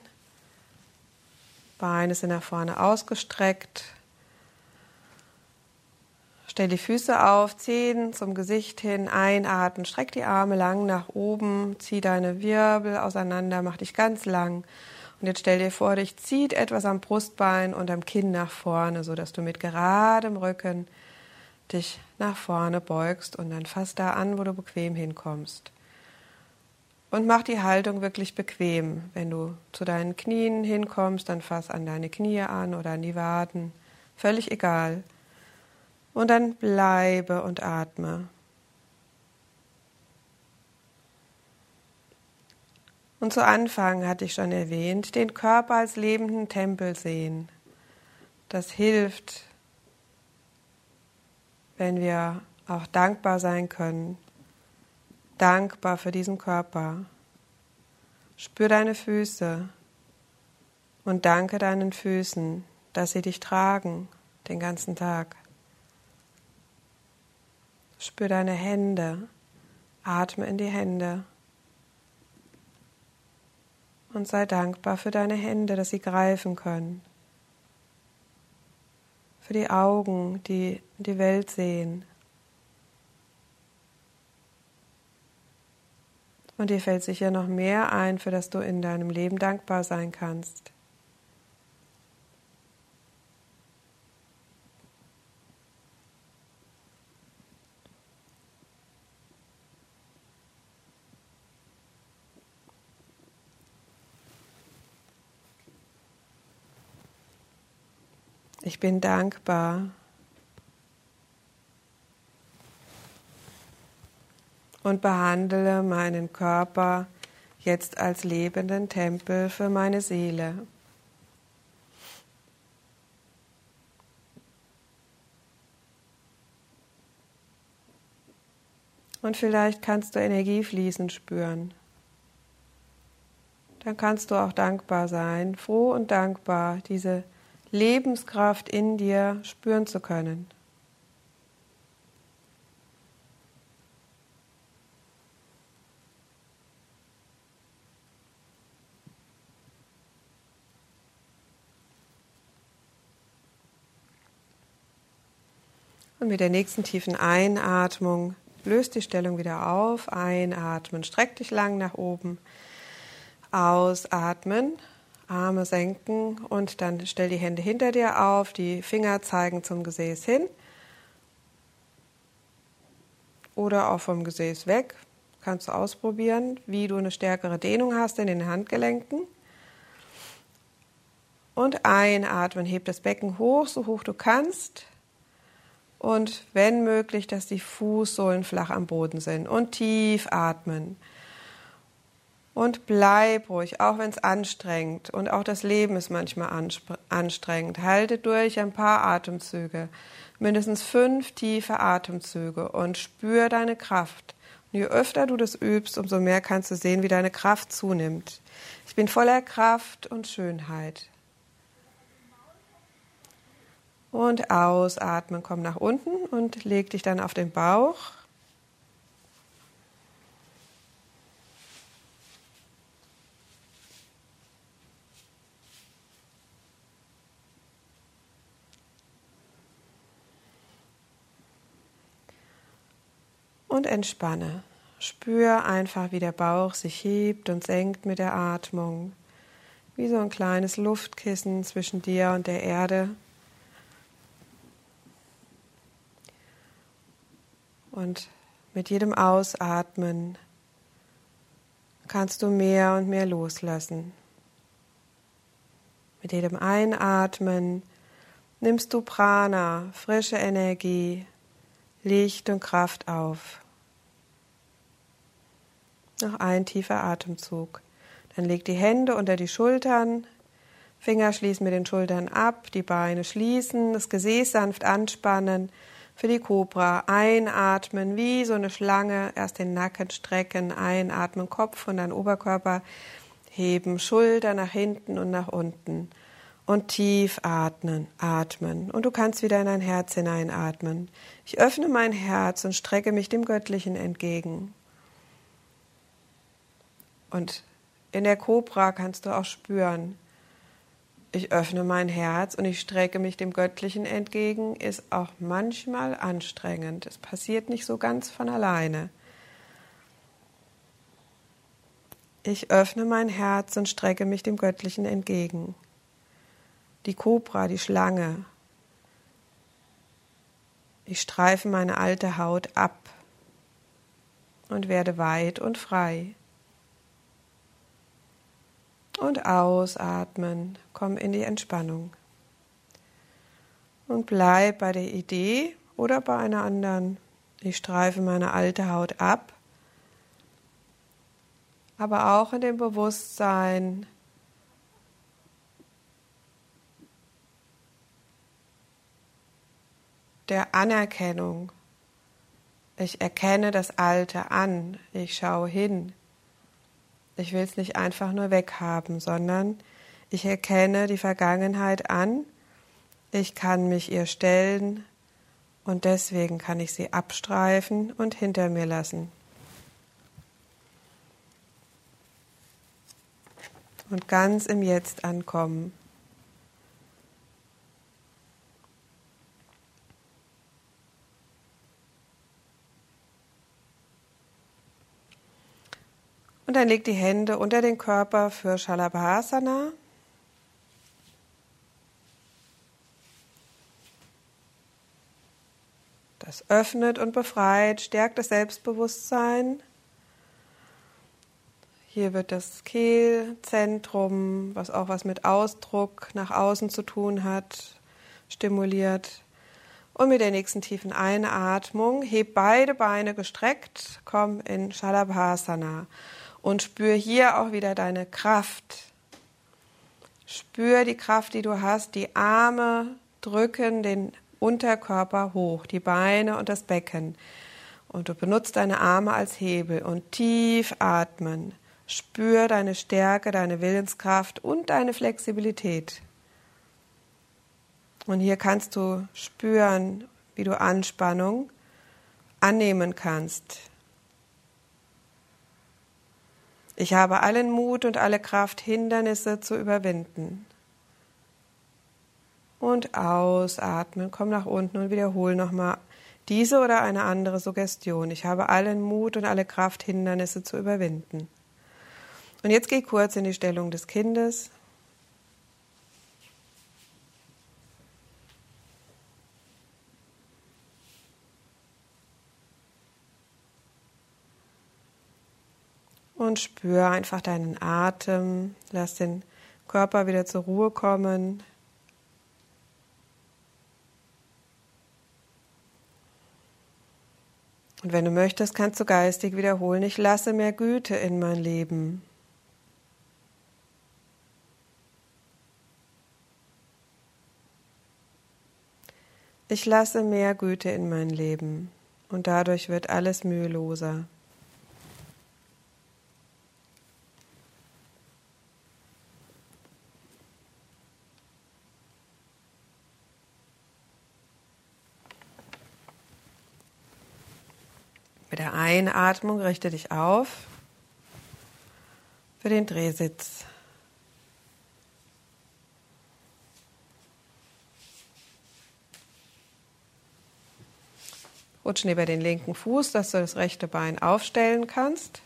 Beine sind nach vorne ausgestreckt. Stell die Füße auf, Zehen zum Gesicht hin, einatmen, streck die Arme lang nach oben, zieh deine Wirbel auseinander, mach dich ganz lang und jetzt stell dir vor, dich zieht etwas am Brustbein und am Kinn nach vorne, sodass du mit geradem Rücken dich nach vorne beugst und dann fass da an, wo du bequem hinkommst. Und mach die Haltung wirklich bequem. Wenn du zu deinen Knien hinkommst, dann fass an deine Knie an oder an die Waden. Völlig egal. Und dann bleibe und atme. Und zu Anfang hatte ich schon erwähnt, den Körper als lebenden Tempel sehen. Das hilft, wenn wir auch dankbar sein können. Dankbar für diesen Körper. Spür deine Füße und danke deinen Füßen, dass sie dich tragen den ganzen Tag. Spür deine Hände, atme in die Hände und sei dankbar für deine Hände, dass sie greifen können, für die Augen, die die Welt sehen. Und dir fällt sicher noch mehr ein, für das du in deinem Leben dankbar sein kannst. Ich bin dankbar. Und behandle meinen Körper jetzt als lebenden Tempel für meine Seele. Und vielleicht kannst du Energie fließen spüren. Dann kannst du auch dankbar sein, froh und dankbar, diese Lebenskraft in dir spüren zu können. Und mit der nächsten tiefen Einatmung löst die Stellung wieder auf. Einatmen, streck dich lang nach oben. Ausatmen, Arme senken und dann stell die Hände hinter dir auf, die Finger zeigen zum Gesäß hin oder auch vom Gesäß weg. Kannst du ausprobieren, wie du eine stärkere Dehnung hast in den Handgelenken. Und einatmen, heb das Becken hoch, so hoch du kannst. Und wenn möglich, dass die Fußsohlen flach am Boden sind. Und tief atmen. Und bleib ruhig, auch wenn es anstrengend und auch das Leben ist manchmal anstrengend. Halte durch ein paar Atemzüge, mindestens fünf tiefe Atemzüge und spür deine Kraft. Und je öfter du das übst, umso mehr kannst du sehen, wie deine Kraft zunimmt. Ich bin voller Kraft und Schönheit. Und ausatmen, komm nach unten und leg dich dann auf den Bauch. Und entspanne. Spür einfach, wie der Bauch sich hebt und senkt mit der Atmung, wie so ein kleines Luftkissen zwischen dir und der Erde. Und mit jedem Ausatmen kannst du mehr und mehr loslassen. Mit jedem Einatmen nimmst du Prana, frische Energie, Licht und Kraft auf. Noch ein tiefer Atemzug. Dann leg die Hände unter die Schultern, Finger schließen mit den Schultern ab, die Beine schließen, das Gesäß sanft anspannen. Für die Cobra einatmen wie so eine Schlange, erst den Nacken strecken, einatmen, Kopf und dann Oberkörper heben, Schulter nach hinten und nach unten und tief atmen, atmen. Und du kannst wieder in dein Herz hineinatmen. Ich öffne mein Herz und strecke mich dem Göttlichen entgegen. Und in der Kobra kannst du auch spüren, ich öffne mein Herz und ich strecke mich dem Göttlichen entgegen, ist auch manchmal anstrengend. Es passiert nicht so ganz von alleine. Ich öffne mein Herz und strecke mich dem Göttlichen entgegen. Die Kobra, die Schlange. Ich streife meine alte Haut ab und werde weit und frei und ausatmen. Komm in die Entspannung. Und bleib bei der Idee oder bei einer anderen. Ich streife meine alte Haut ab, aber auch in dem Bewusstsein, der Anerkennung. Ich erkenne das Alte an, ich schaue hin, ich will es nicht einfach nur weghaben, sondern ich erkenne die Vergangenheit an, ich kann mich ihr stellen und deswegen kann ich sie abstreifen und hinter mir lassen. Und ganz im Jetzt ankommen. Und dann leg die Hände unter den Körper für Shalabhasana. Das öffnet und befreit, stärkt das Selbstbewusstsein. Hier wird das Kehlzentrum, was auch was mit Ausdruck nach außen zu tun hat, stimuliert. Und mit der nächsten tiefen Einatmung heb beide Beine gestreckt, komm in Shalabhasana und spür hier auch wieder deine Kraft. Spür die Kraft, die du hast. Die Arme drücken den Unterkörper hoch, die Beine und das Becken. Und du benutzt deine Arme als Hebel und tief atmen. Spür deine Stärke, deine Willenskraft und deine Flexibilität. Und hier kannst du spüren, wie du Anspannung annehmen kannst. Ich habe allen Mut und alle Kraft, Hindernisse zu überwinden und ausatmen. Komm nach unten und wiederhole nochmal diese oder eine andere Suggestion. Ich habe allen Mut und alle Kraft, Hindernisse zu überwinden. Und jetzt geh kurz in die Stellung des Kindes. Und spür einfach deinen Atem. Lass den Körper wieder zur Ruhe kommen. Und wenn du möchtest, kannst du geistig wiederholen, ich lasse mehr Güte in mein Leben. Ich lasse mehr Güte in mein Leben und dadurch wird alles müheloser. Mit der Einatmung richte dich auf für den Drehsitz. Rutschen über den linken Fuß, dass du das rechte Bein aufstellen kannst.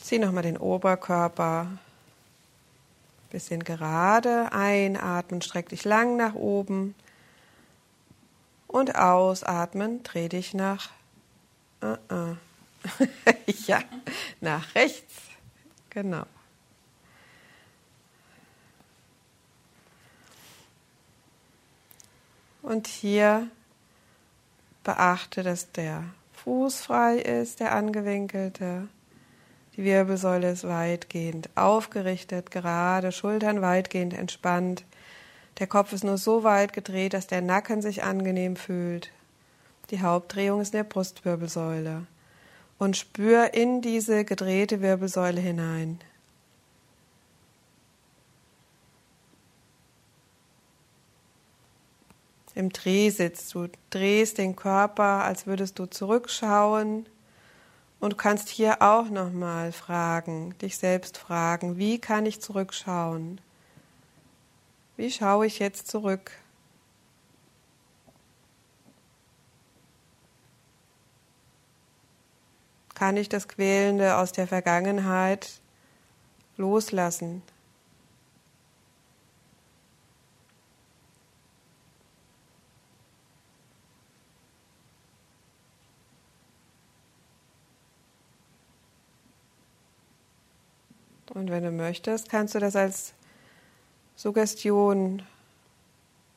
Zieh nochmal den Oberkörper ein bisschen gerade. Einatmen, streck dich lang nach oben. Und ausatmen, dreh dich nach Uh -uh. ja, nach rechts. Genau. Und hier beachte, dass der Fuß frei ist, der angewinkelte. Die Wirbelsäule ist weitgehend aufgerichtet, gerade, Schultern weitgehend entspannt. Der Kopf ist nur so weit gedreht, dass der Nacken sich angenehm fühlt. Die Hauptdrehung ist in der Brustwirbelsäule. Und spür in diese gedrehte Wirbelsäule hinein. Im Drehsitz, du drehst den Körper, als würdest du zurückschauen und kannst hier auch nochmal fragen, dich selbst fragen, wie kann ich zurückschauen? Wie schaue ich jetzt zurück? Kann ich das Quälende aus der Vergangenheit loslassen. Und wenn du möchtest, kannst du das als Suggestion,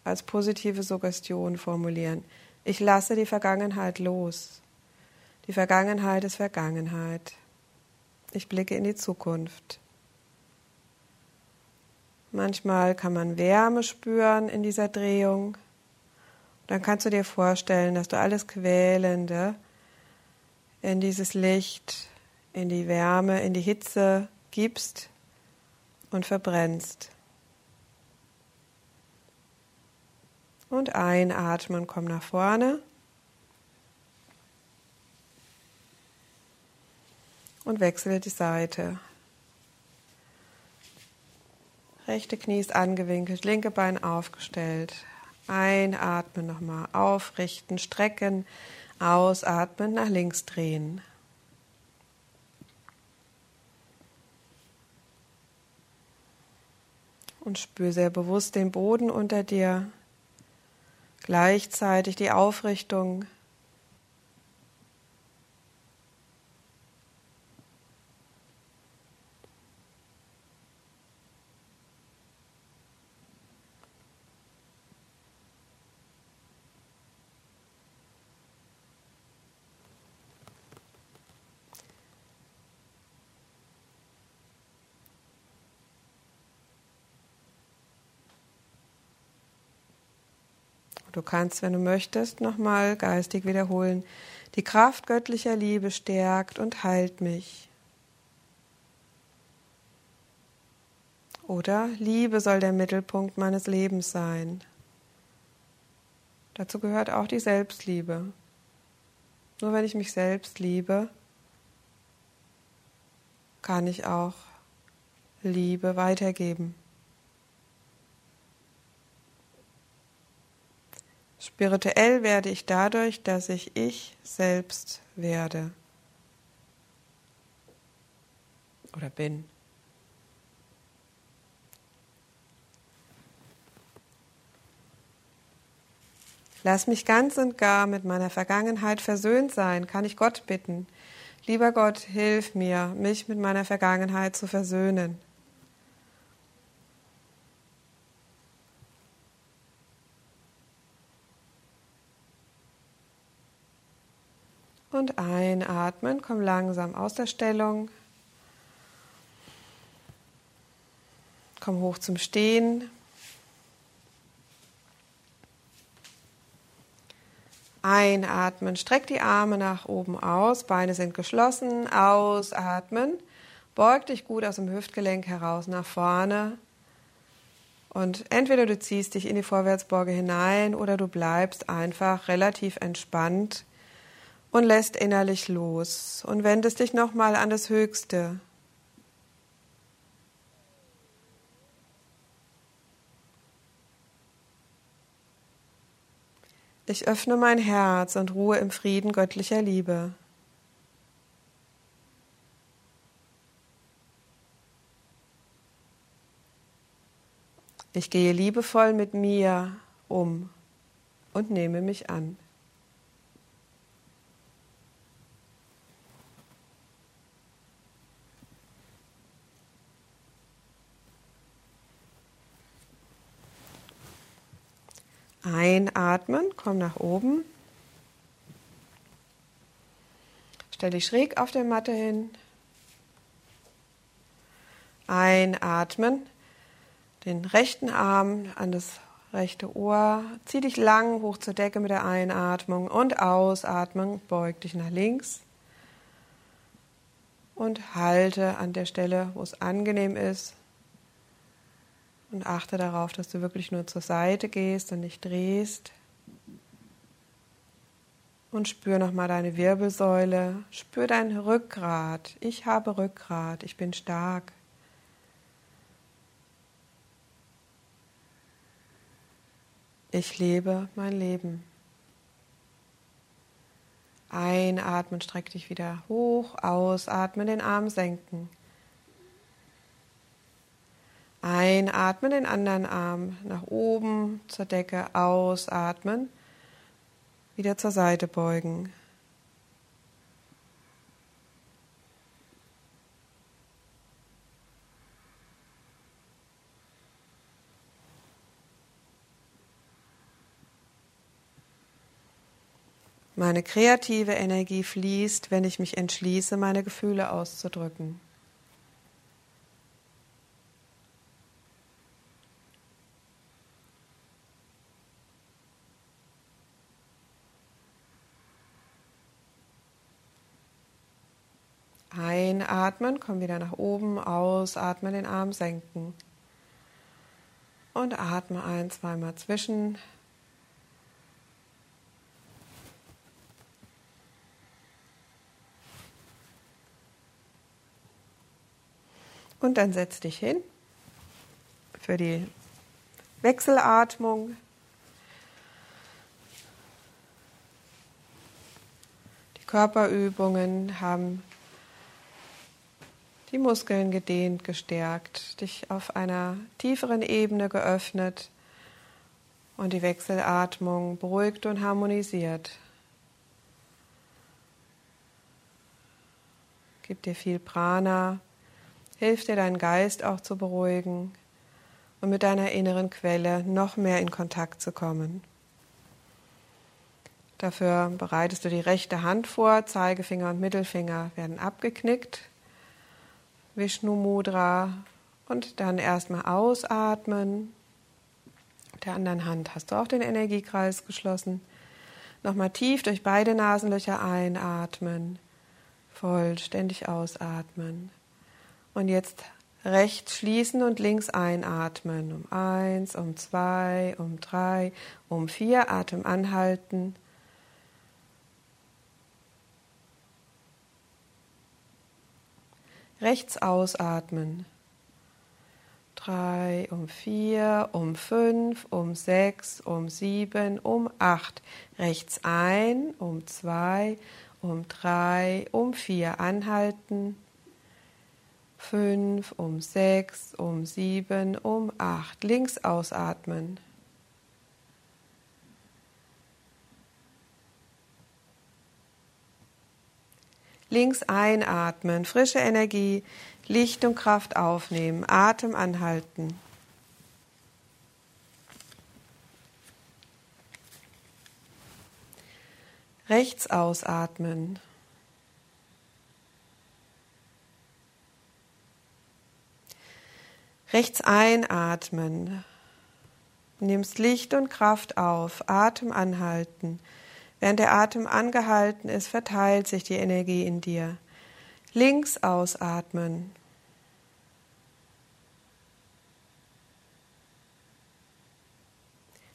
als positive Suggestion formulieren. Ich lasse die Vergangenheit los. Die Vergangenheit ist Vergangenheit. Ich blicke in die Zukunft. Manchmal kann man Wärme spüren in dieser Drehung. Dann kannst du dir vorstellen, dass du alles Quälende in dieses Licht, in die Wärme, in die Hitze gibst und verbrennst. Und einatmen, komm nach vorne. und wechsle die Seite. Rechte Knie ist angewinkelt, linke Bein aufgestellt. Einatmen nochmal, aufrichten, strecken, ausatmen, nach links drehen. Und spür sehr bewusst den Boden unter dir, gleichzeitig die Aufrichtung kannst, wenn du möchtest, nochmal geistig wiederholen. Die Kraft göttlicher Liebe stärkt und heilt mich. Oder Liebe soll der Mittelpunkt meines Lebens sein. Dazu gehört auch die Selbstliebe. Nur wenn ich mich selbst liebe, kann ich auch Liebe weitergeben. Spirituell werde ich dadurch, dass ich ich selbst werde oder bin. Lass mich ganz und gar mit meiner Vergangenheit versöhnt sein, kann ich Gott bitten. Lieber Gott, hilf mir, mich mit meiner Vergangenheit zu versöhnen. Und einatmen, komm langsam aus der Stellung. Komm hoch zum Stehen. Einatmen, streck die Arme nach oben aus, Beine sind geschlossen. Ausatmen, beug dich gut aus dem Hüftgelenk heraus nach vorne. Und entweder du ziehst dich in die Vorwärtsborge hinein oder du bleibst einfach relativ entspannt und lässt innerlich los und wendest dich nochmal an das Höchste. Ich öffne mein Herz und ruhe im Frieden göttlicher Liebe. Ich gehe liebevoll mit mir um und nehme mich an. Einatmen, komm nach oben. Stell dich schräg auf der Matte hin. Einatmen, den rechten Arm an das rechte Ohr. Zieh dich lang hoch zur Decke mit der Einatmung und Ausatmung. Beug dich nach links. Und halte an der Stelle, wo es angenehm ist und achte darauf, dass du wirklich nur zur Seite gehst und nicht drehst. Und spür nochmal deine Wirbelsäule, spür dein Rückgrat. Ich habe Rückgrat, ich bin stark. Ich lebe mein Leben. Einatmen, streck dich wieder hoch, ausatmen, den Arm senken. Einatmen, den anderen Arm nach oben zur Decke, ausatmen, wieder zur Seite beugen. Meine kreative Energie fließt, wenn ich mich entschließe, meine Gefühle auszudrücken. Einatmen, komm wieder nach oben, ausatmen, den Arm senken. Und atme ein, zweimal zwischen. Und dann setz dich hin für die Wechselatmung. Die Körperübungen haben die Muskeln gedehnt, gestärkt, dich auf einer tieferen Ebene geöffnet und die Wechselatmung beruhigt und harmonisiert. Gib dir viel Prana, hilft dir deinen Geist auch zu beruhigen und mit deiner inneren Quelle noch mehr in Kontakt zu kommen. Dafür bereitest du die rechte Hand vor, Zeigefinger und Mittelfinger werden abgeknickt. Vishnu Mudra und dann erstmal ausatmen. Mit der anderen Hand hast du auch den Energiekreis geschlossen. Nochmal tief durch beide Nasenlöcher einatmen, vollständig ausatmen. Und jetzt rechts schließen und links einatmen. Um eins, um zwei, um drei, um vier. Atem anhalten. Rechts ausatmen. Drei, um vier, um fünf, um sechs, um sieben, um acht. Rechts ein, um zwei, um drei, um vier. Anhalten. Fünf, um sechs, um sieben, um acht. Links ausatmen. Links einatmen, frische Energie, Licht und Kraft aufnehmen, Atem anhalten. Rechts ausatmen. Rechts einatmen. Nimmst Licht und Kraft auf, Atem anhalten. Während der Atem angehalten ist, verteilt sich die Energie in dir. Links ausatmen.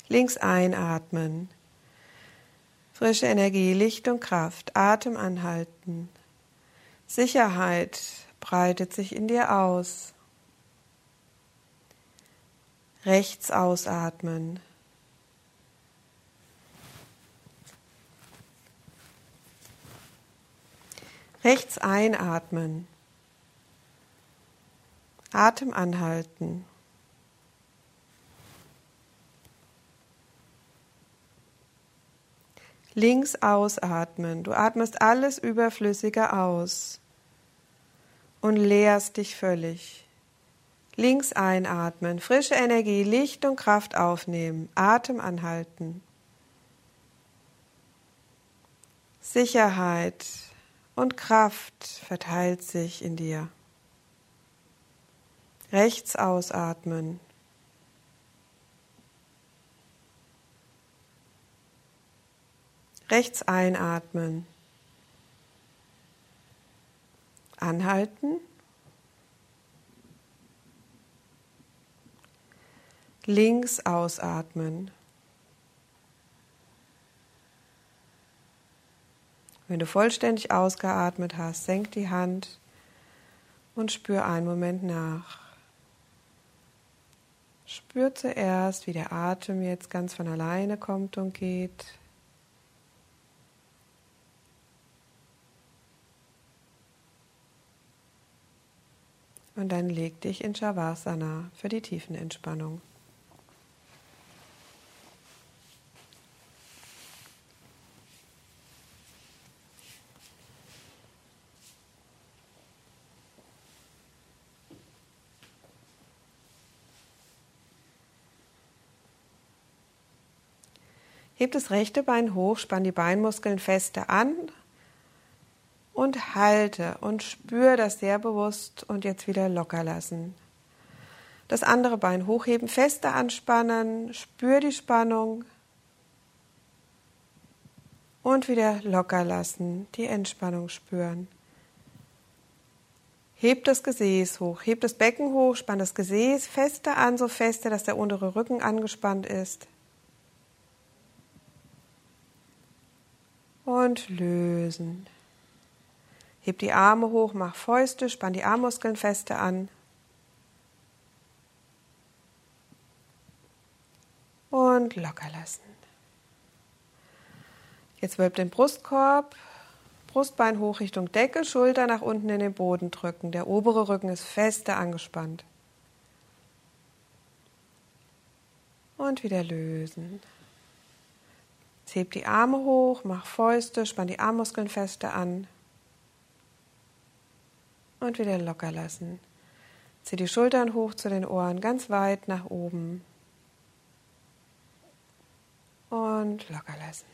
Links einatmen. Frische Energie, Licht und Kraft. Atem anhalten. Sicherheit breitet sich in dir aus. Rechts ausatmen. Rechts einatmen. Atem anhalten. Links ausatmen. Du atmest alles Überflüssige aus und leerst dich völlig. Links einatmen, frische Energie, Licht und Kraft aufnehmen, Atem anhalten. Sicherheit, und Kraft verteilt sich in dir. Rechts ausatmen. Rechts einatmen. Anhalten. Links ausatmen. Wenn du vollständig ausgeatmet hast, senk die Hand und spür einen Moment nach. Spür zuerst, wie der Atem jetzt ganz von alleine kommt und geht. Und dann leg dich in Shavasana für die Tiefenentspannung. Heb das rechte Bein hoch, spann die Beinmuskeln fester an und halte und spür das sehr bewusst und jetzt wieder locker lassen. Das andere Bein hochheben, fester anspannen, spür die Spannung und wieder locker lassen, die Entspannung spüren. Heb das Gesäß hoch, heb das Becken hoch, spann das Gesäß fester an, so fester, dass der untere Rücken angespannt ist. Und lösen. Heb die Arme hoch, mach Fäuste, spann die Armmuskeln feste an. Und locker lassen. Jetzt wölb den Brustkorb, Brustbein hoch Richtung Decke, Schulter nach unten in den Boden drücken. Der obere Rücken ist feste angespannt. Und wieder lösen. Heb die Arme hoch, mach Fäuste, spann die Armmuskeln fester an. Und wieder locker lassen. Zieh die Schultern hoch zu den Ohren, ganz weit nach oben. Und locker lassen.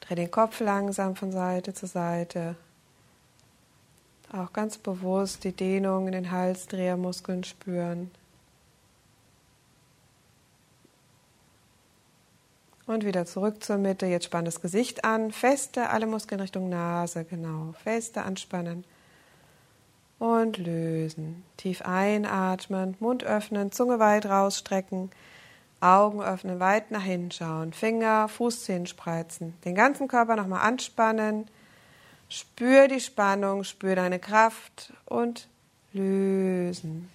Dreh den Kopf langsam von Seite zu Seite. Auch ganz bewusst die Dehnung in den Halsdrehermuskeln spüren. Und wieder zurück zur Mitte. Jetzt spann das Gesicht an. Feste alle Muskeln Richtung Nase. Genau. Feste anspannen. Und lösen. Tief einatmen. Mund öffnen. Zunge weit rausstrecken. Augen öffnen, weit nach hinten schauen, Finger, Fußzehen spreizen, den ganzen Körper nochmal anspannen. Spür die Spannung, spür deine Kraft und lösen.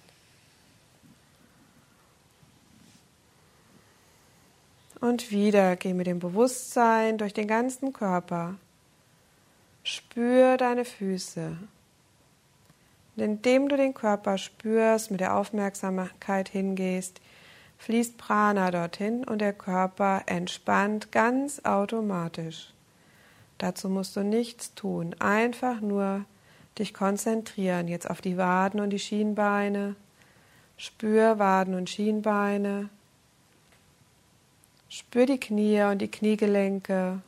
Und wieder geh mit dem Bewusstsein durch den ganzen Körper. Spür deine Füße. Und indem du den Körper spürst, mit der Aufmerksamkeit hingehst, fließt Prana dorthin und der Körper entspannt ganz automatisch. Dazu musst du nichts tun, einfach nur dich konzentrieren jetzt auf die Waden und die Schienbeine. Spür Waden und Schienbeine. Spür die Knie und die Kniegelenke,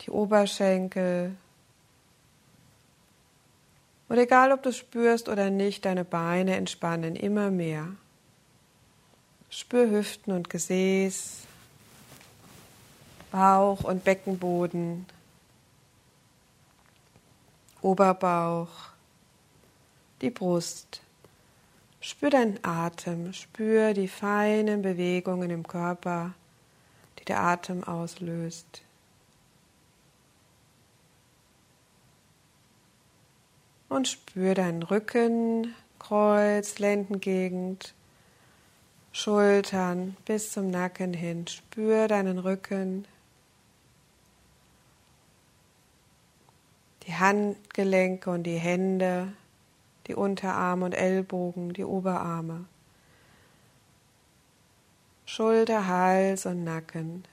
die Oberschenkel. Und egal, ob du spürst oder nicht, deine Beine entspannen immer mehr. Spür Hüften und Gesäß, Bauch und Beckenboden, Oberbauch, die Brust. Spür deinen Atem, spür die feinen Bewegungen im Körper, die der Atem auslöst. Und spür deinen Rücken, Kreuz, Lendengegend, Schultern bis zum Nacken hin. Spür deinen Rücken, die Handgelenke und die Hände, die Unterarme und Ellbogen, die Oberarme. Schulter, Hals und Nacken,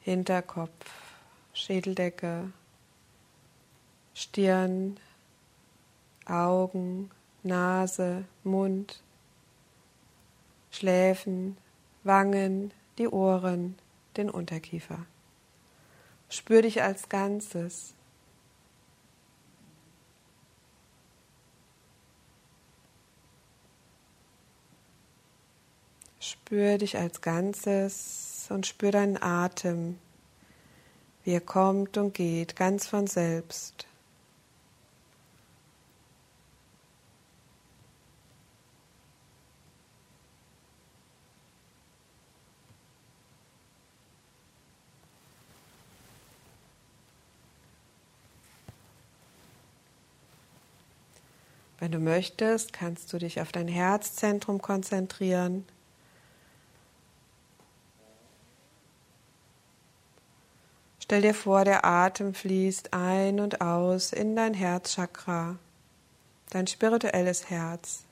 Hinterkopf, Schädeldecke, Stirn, Augen, Nase, Mund, Schläfen, Wangen, die Ohren, den Unterkiefer. Spür dich als Ganzes. Spür dich als Ganzes und spür deinen Atem, wie er kommt und geht, ganz von selbst. Wenn du möchtest, kannst du dich auf dein Herzzentrum konzentrieren. Stell dir vor, der Atem fließt ein und aus in dein Herzchakra, dein spirituelles Herz.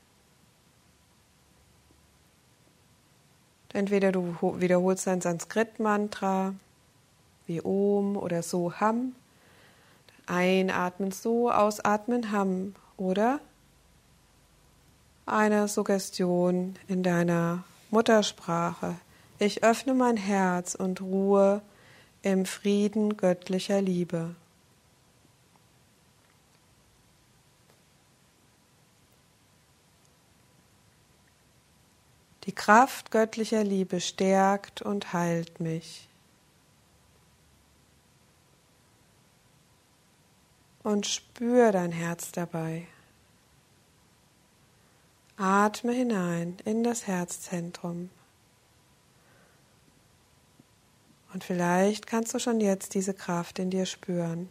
Entweder du wiederholst ein Sanskrit-Mantra wie Om oder Soham. Einatmen so, ausatmen Ham. Oder eine Suggestion in deiner Muttersprache. Ich öffne mein Herz und ruhe im Frieden göttlicher Liebe. Die Kraft göttlicher Liebe stärkt und heilt mich. Und spür dein Herz dabei. Atme hinein in das Herzzentrum. Und vielleicht kannst du schon jetzt diese Kraft in dir spüren.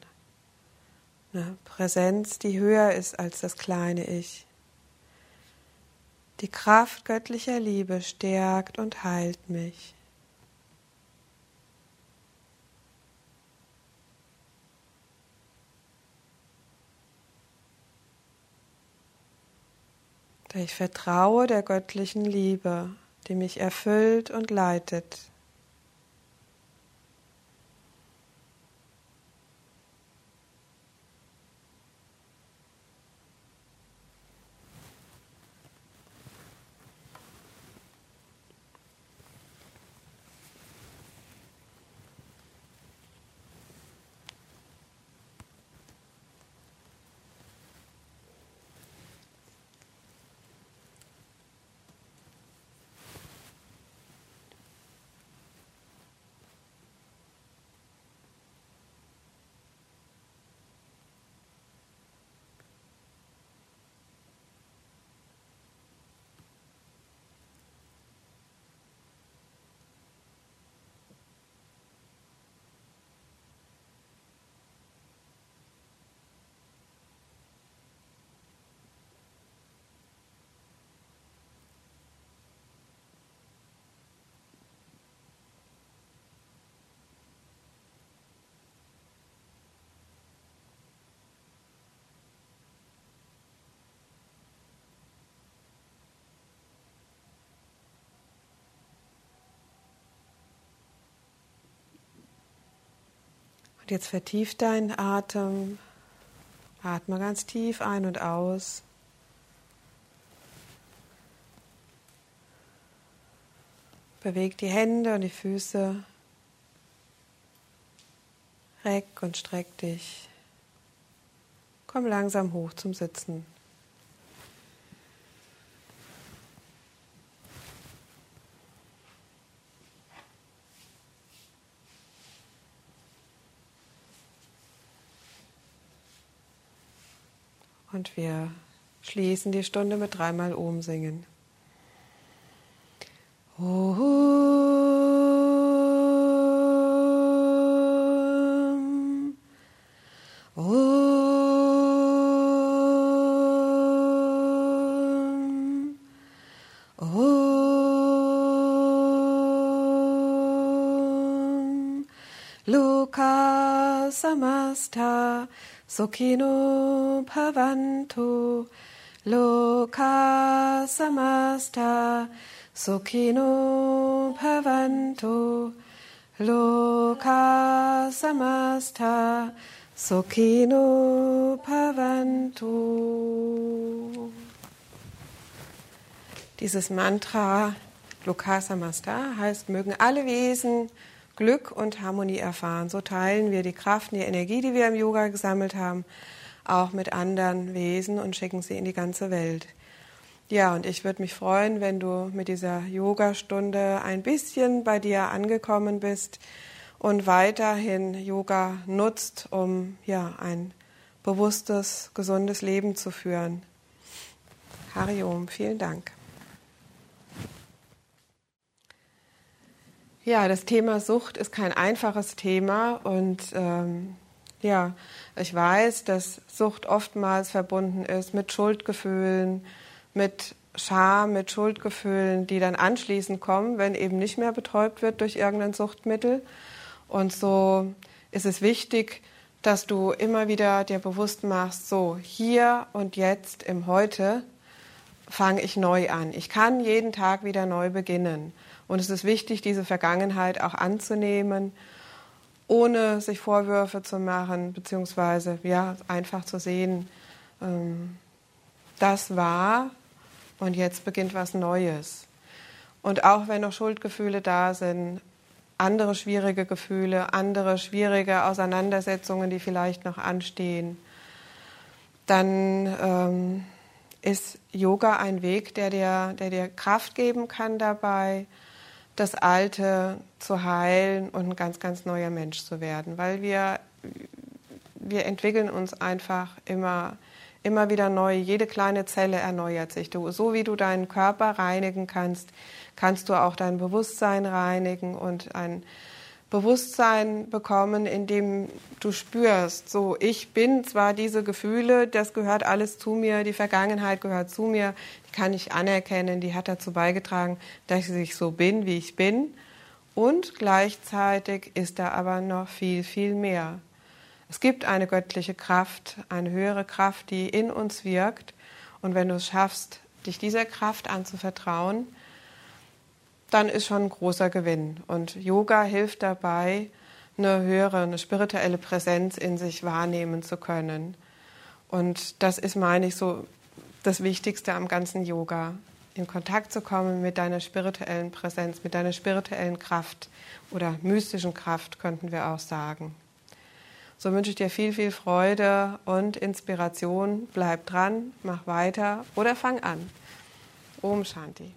Eine Präsenz, die höher ist als das kleine Ich. Die Kraft göttlicher Liebe stärkt und heilt mich. Ich vertraue der göttlichen Liebe, die mich erfüllt und leitet. Jetzt vertief deinen Atem. Atme ganz tief ein und aus. Beweg die Hände und die Füße. Reck und streck dich. Komm langsam hoch zum Sitzen. Und wir schließen die Stunde mit dreimal Om singen. Om. Om. Samasta Sukino Bhavantu Loka Samasta Sukino Bhavantu Loka Samasta Sukino Bhavantu. Dieses Mantra Loka Samasta heißt, mögen alle Wesen Glück und Harmonie erfahren. So teilen wir die Kraft und die Energie, die wir im Yoga gesammelt haben, auch mit anderen Wesen und schicken sie in die ganze Welt. Ja, und ich würde mich freuen, wenn du mit dieser Yogastunde ein bisschen bei dir angekommen bist und weiterhin Yoga nutzt, um ja ein bewusstes, gesundes Leben zu führen. Hariom, vielen Dank. Ja, das Thema Sucht ist kein einfaches Thema und ähm, ja, ich weiß, dass Sucht oftmals verbunden ist mit Schuldgefühlen, mit Scham, mit Schuldgefühlen, die dann anschließend kommen, wenn eben nicht mehr betäubt wird durch irgendein Suchtmittel. Und so ist es wichtig, dass du immer wieder dir bewusst machst, so hier und jetzt im Heute fange ich neu an. Ich kann jeden Tag wieder neu beginnen. Und es ist wichtig, diese Vergangenheit auch anzunehmen, ohne sich Vorwürfe zu machen, beziehungsweise ja, einfach zu sehen, ähm, das war und jetzt beginnt was Neues. Und auch wenn noch Schuldgefühle da sind, andere schwierige Gefühle, andere schwierige Auseinandersetzungen, die vielleicht noch anstehen, dann ähm, ist Yoga ein Weg, der dir, der dir Kraft geben kann dabei, das Alte zu heilen und ein ganz, ganz neuer Mensch zu werden, weil wir, wir entwickeln uns einfach immer, immer wieder neu. Jede kleine Zelle erneuert sich. Du, so wie du deinen Körper reinigen kannst, kannst du auch dein Bewusstsein reinigen und ein Bewusstsein bekommen, in dem du spürst, so ich bin zwar diese Gefühle, das gehört alles zu mir, die Vergangenheit gehört zu mir, die kann ich anerkennen, die hat dazu beigetragen, dass ich so bin, wie ich bin. Und gleichzeitig ist da aber noch viel, viel mehr. Es gibt eine göttliche Kraft, eine höhere Kraft, die in uns wirkt. Und wenn du es schaffst, dich dieser Kraft anzuvertrauen, dann ist schon ein großer Gewinn. Und Yoga hilft dabei, eine höhere, eine spirituelle Präsenz in sich wahrnehmen zu können. Und das ist, meine ich, so das Wichtigste am ganzen Yoga. In Kontakt zu kommen mit deiner spirituellen Präsenz, mit deiner spirituellen Kraft oder mystischen Kraft, könnten wir auch sagen. So wünsche ich dir viel, viel Freude und Inspiration. Bleib dran, mach weiter oder fang an. Om Shanti.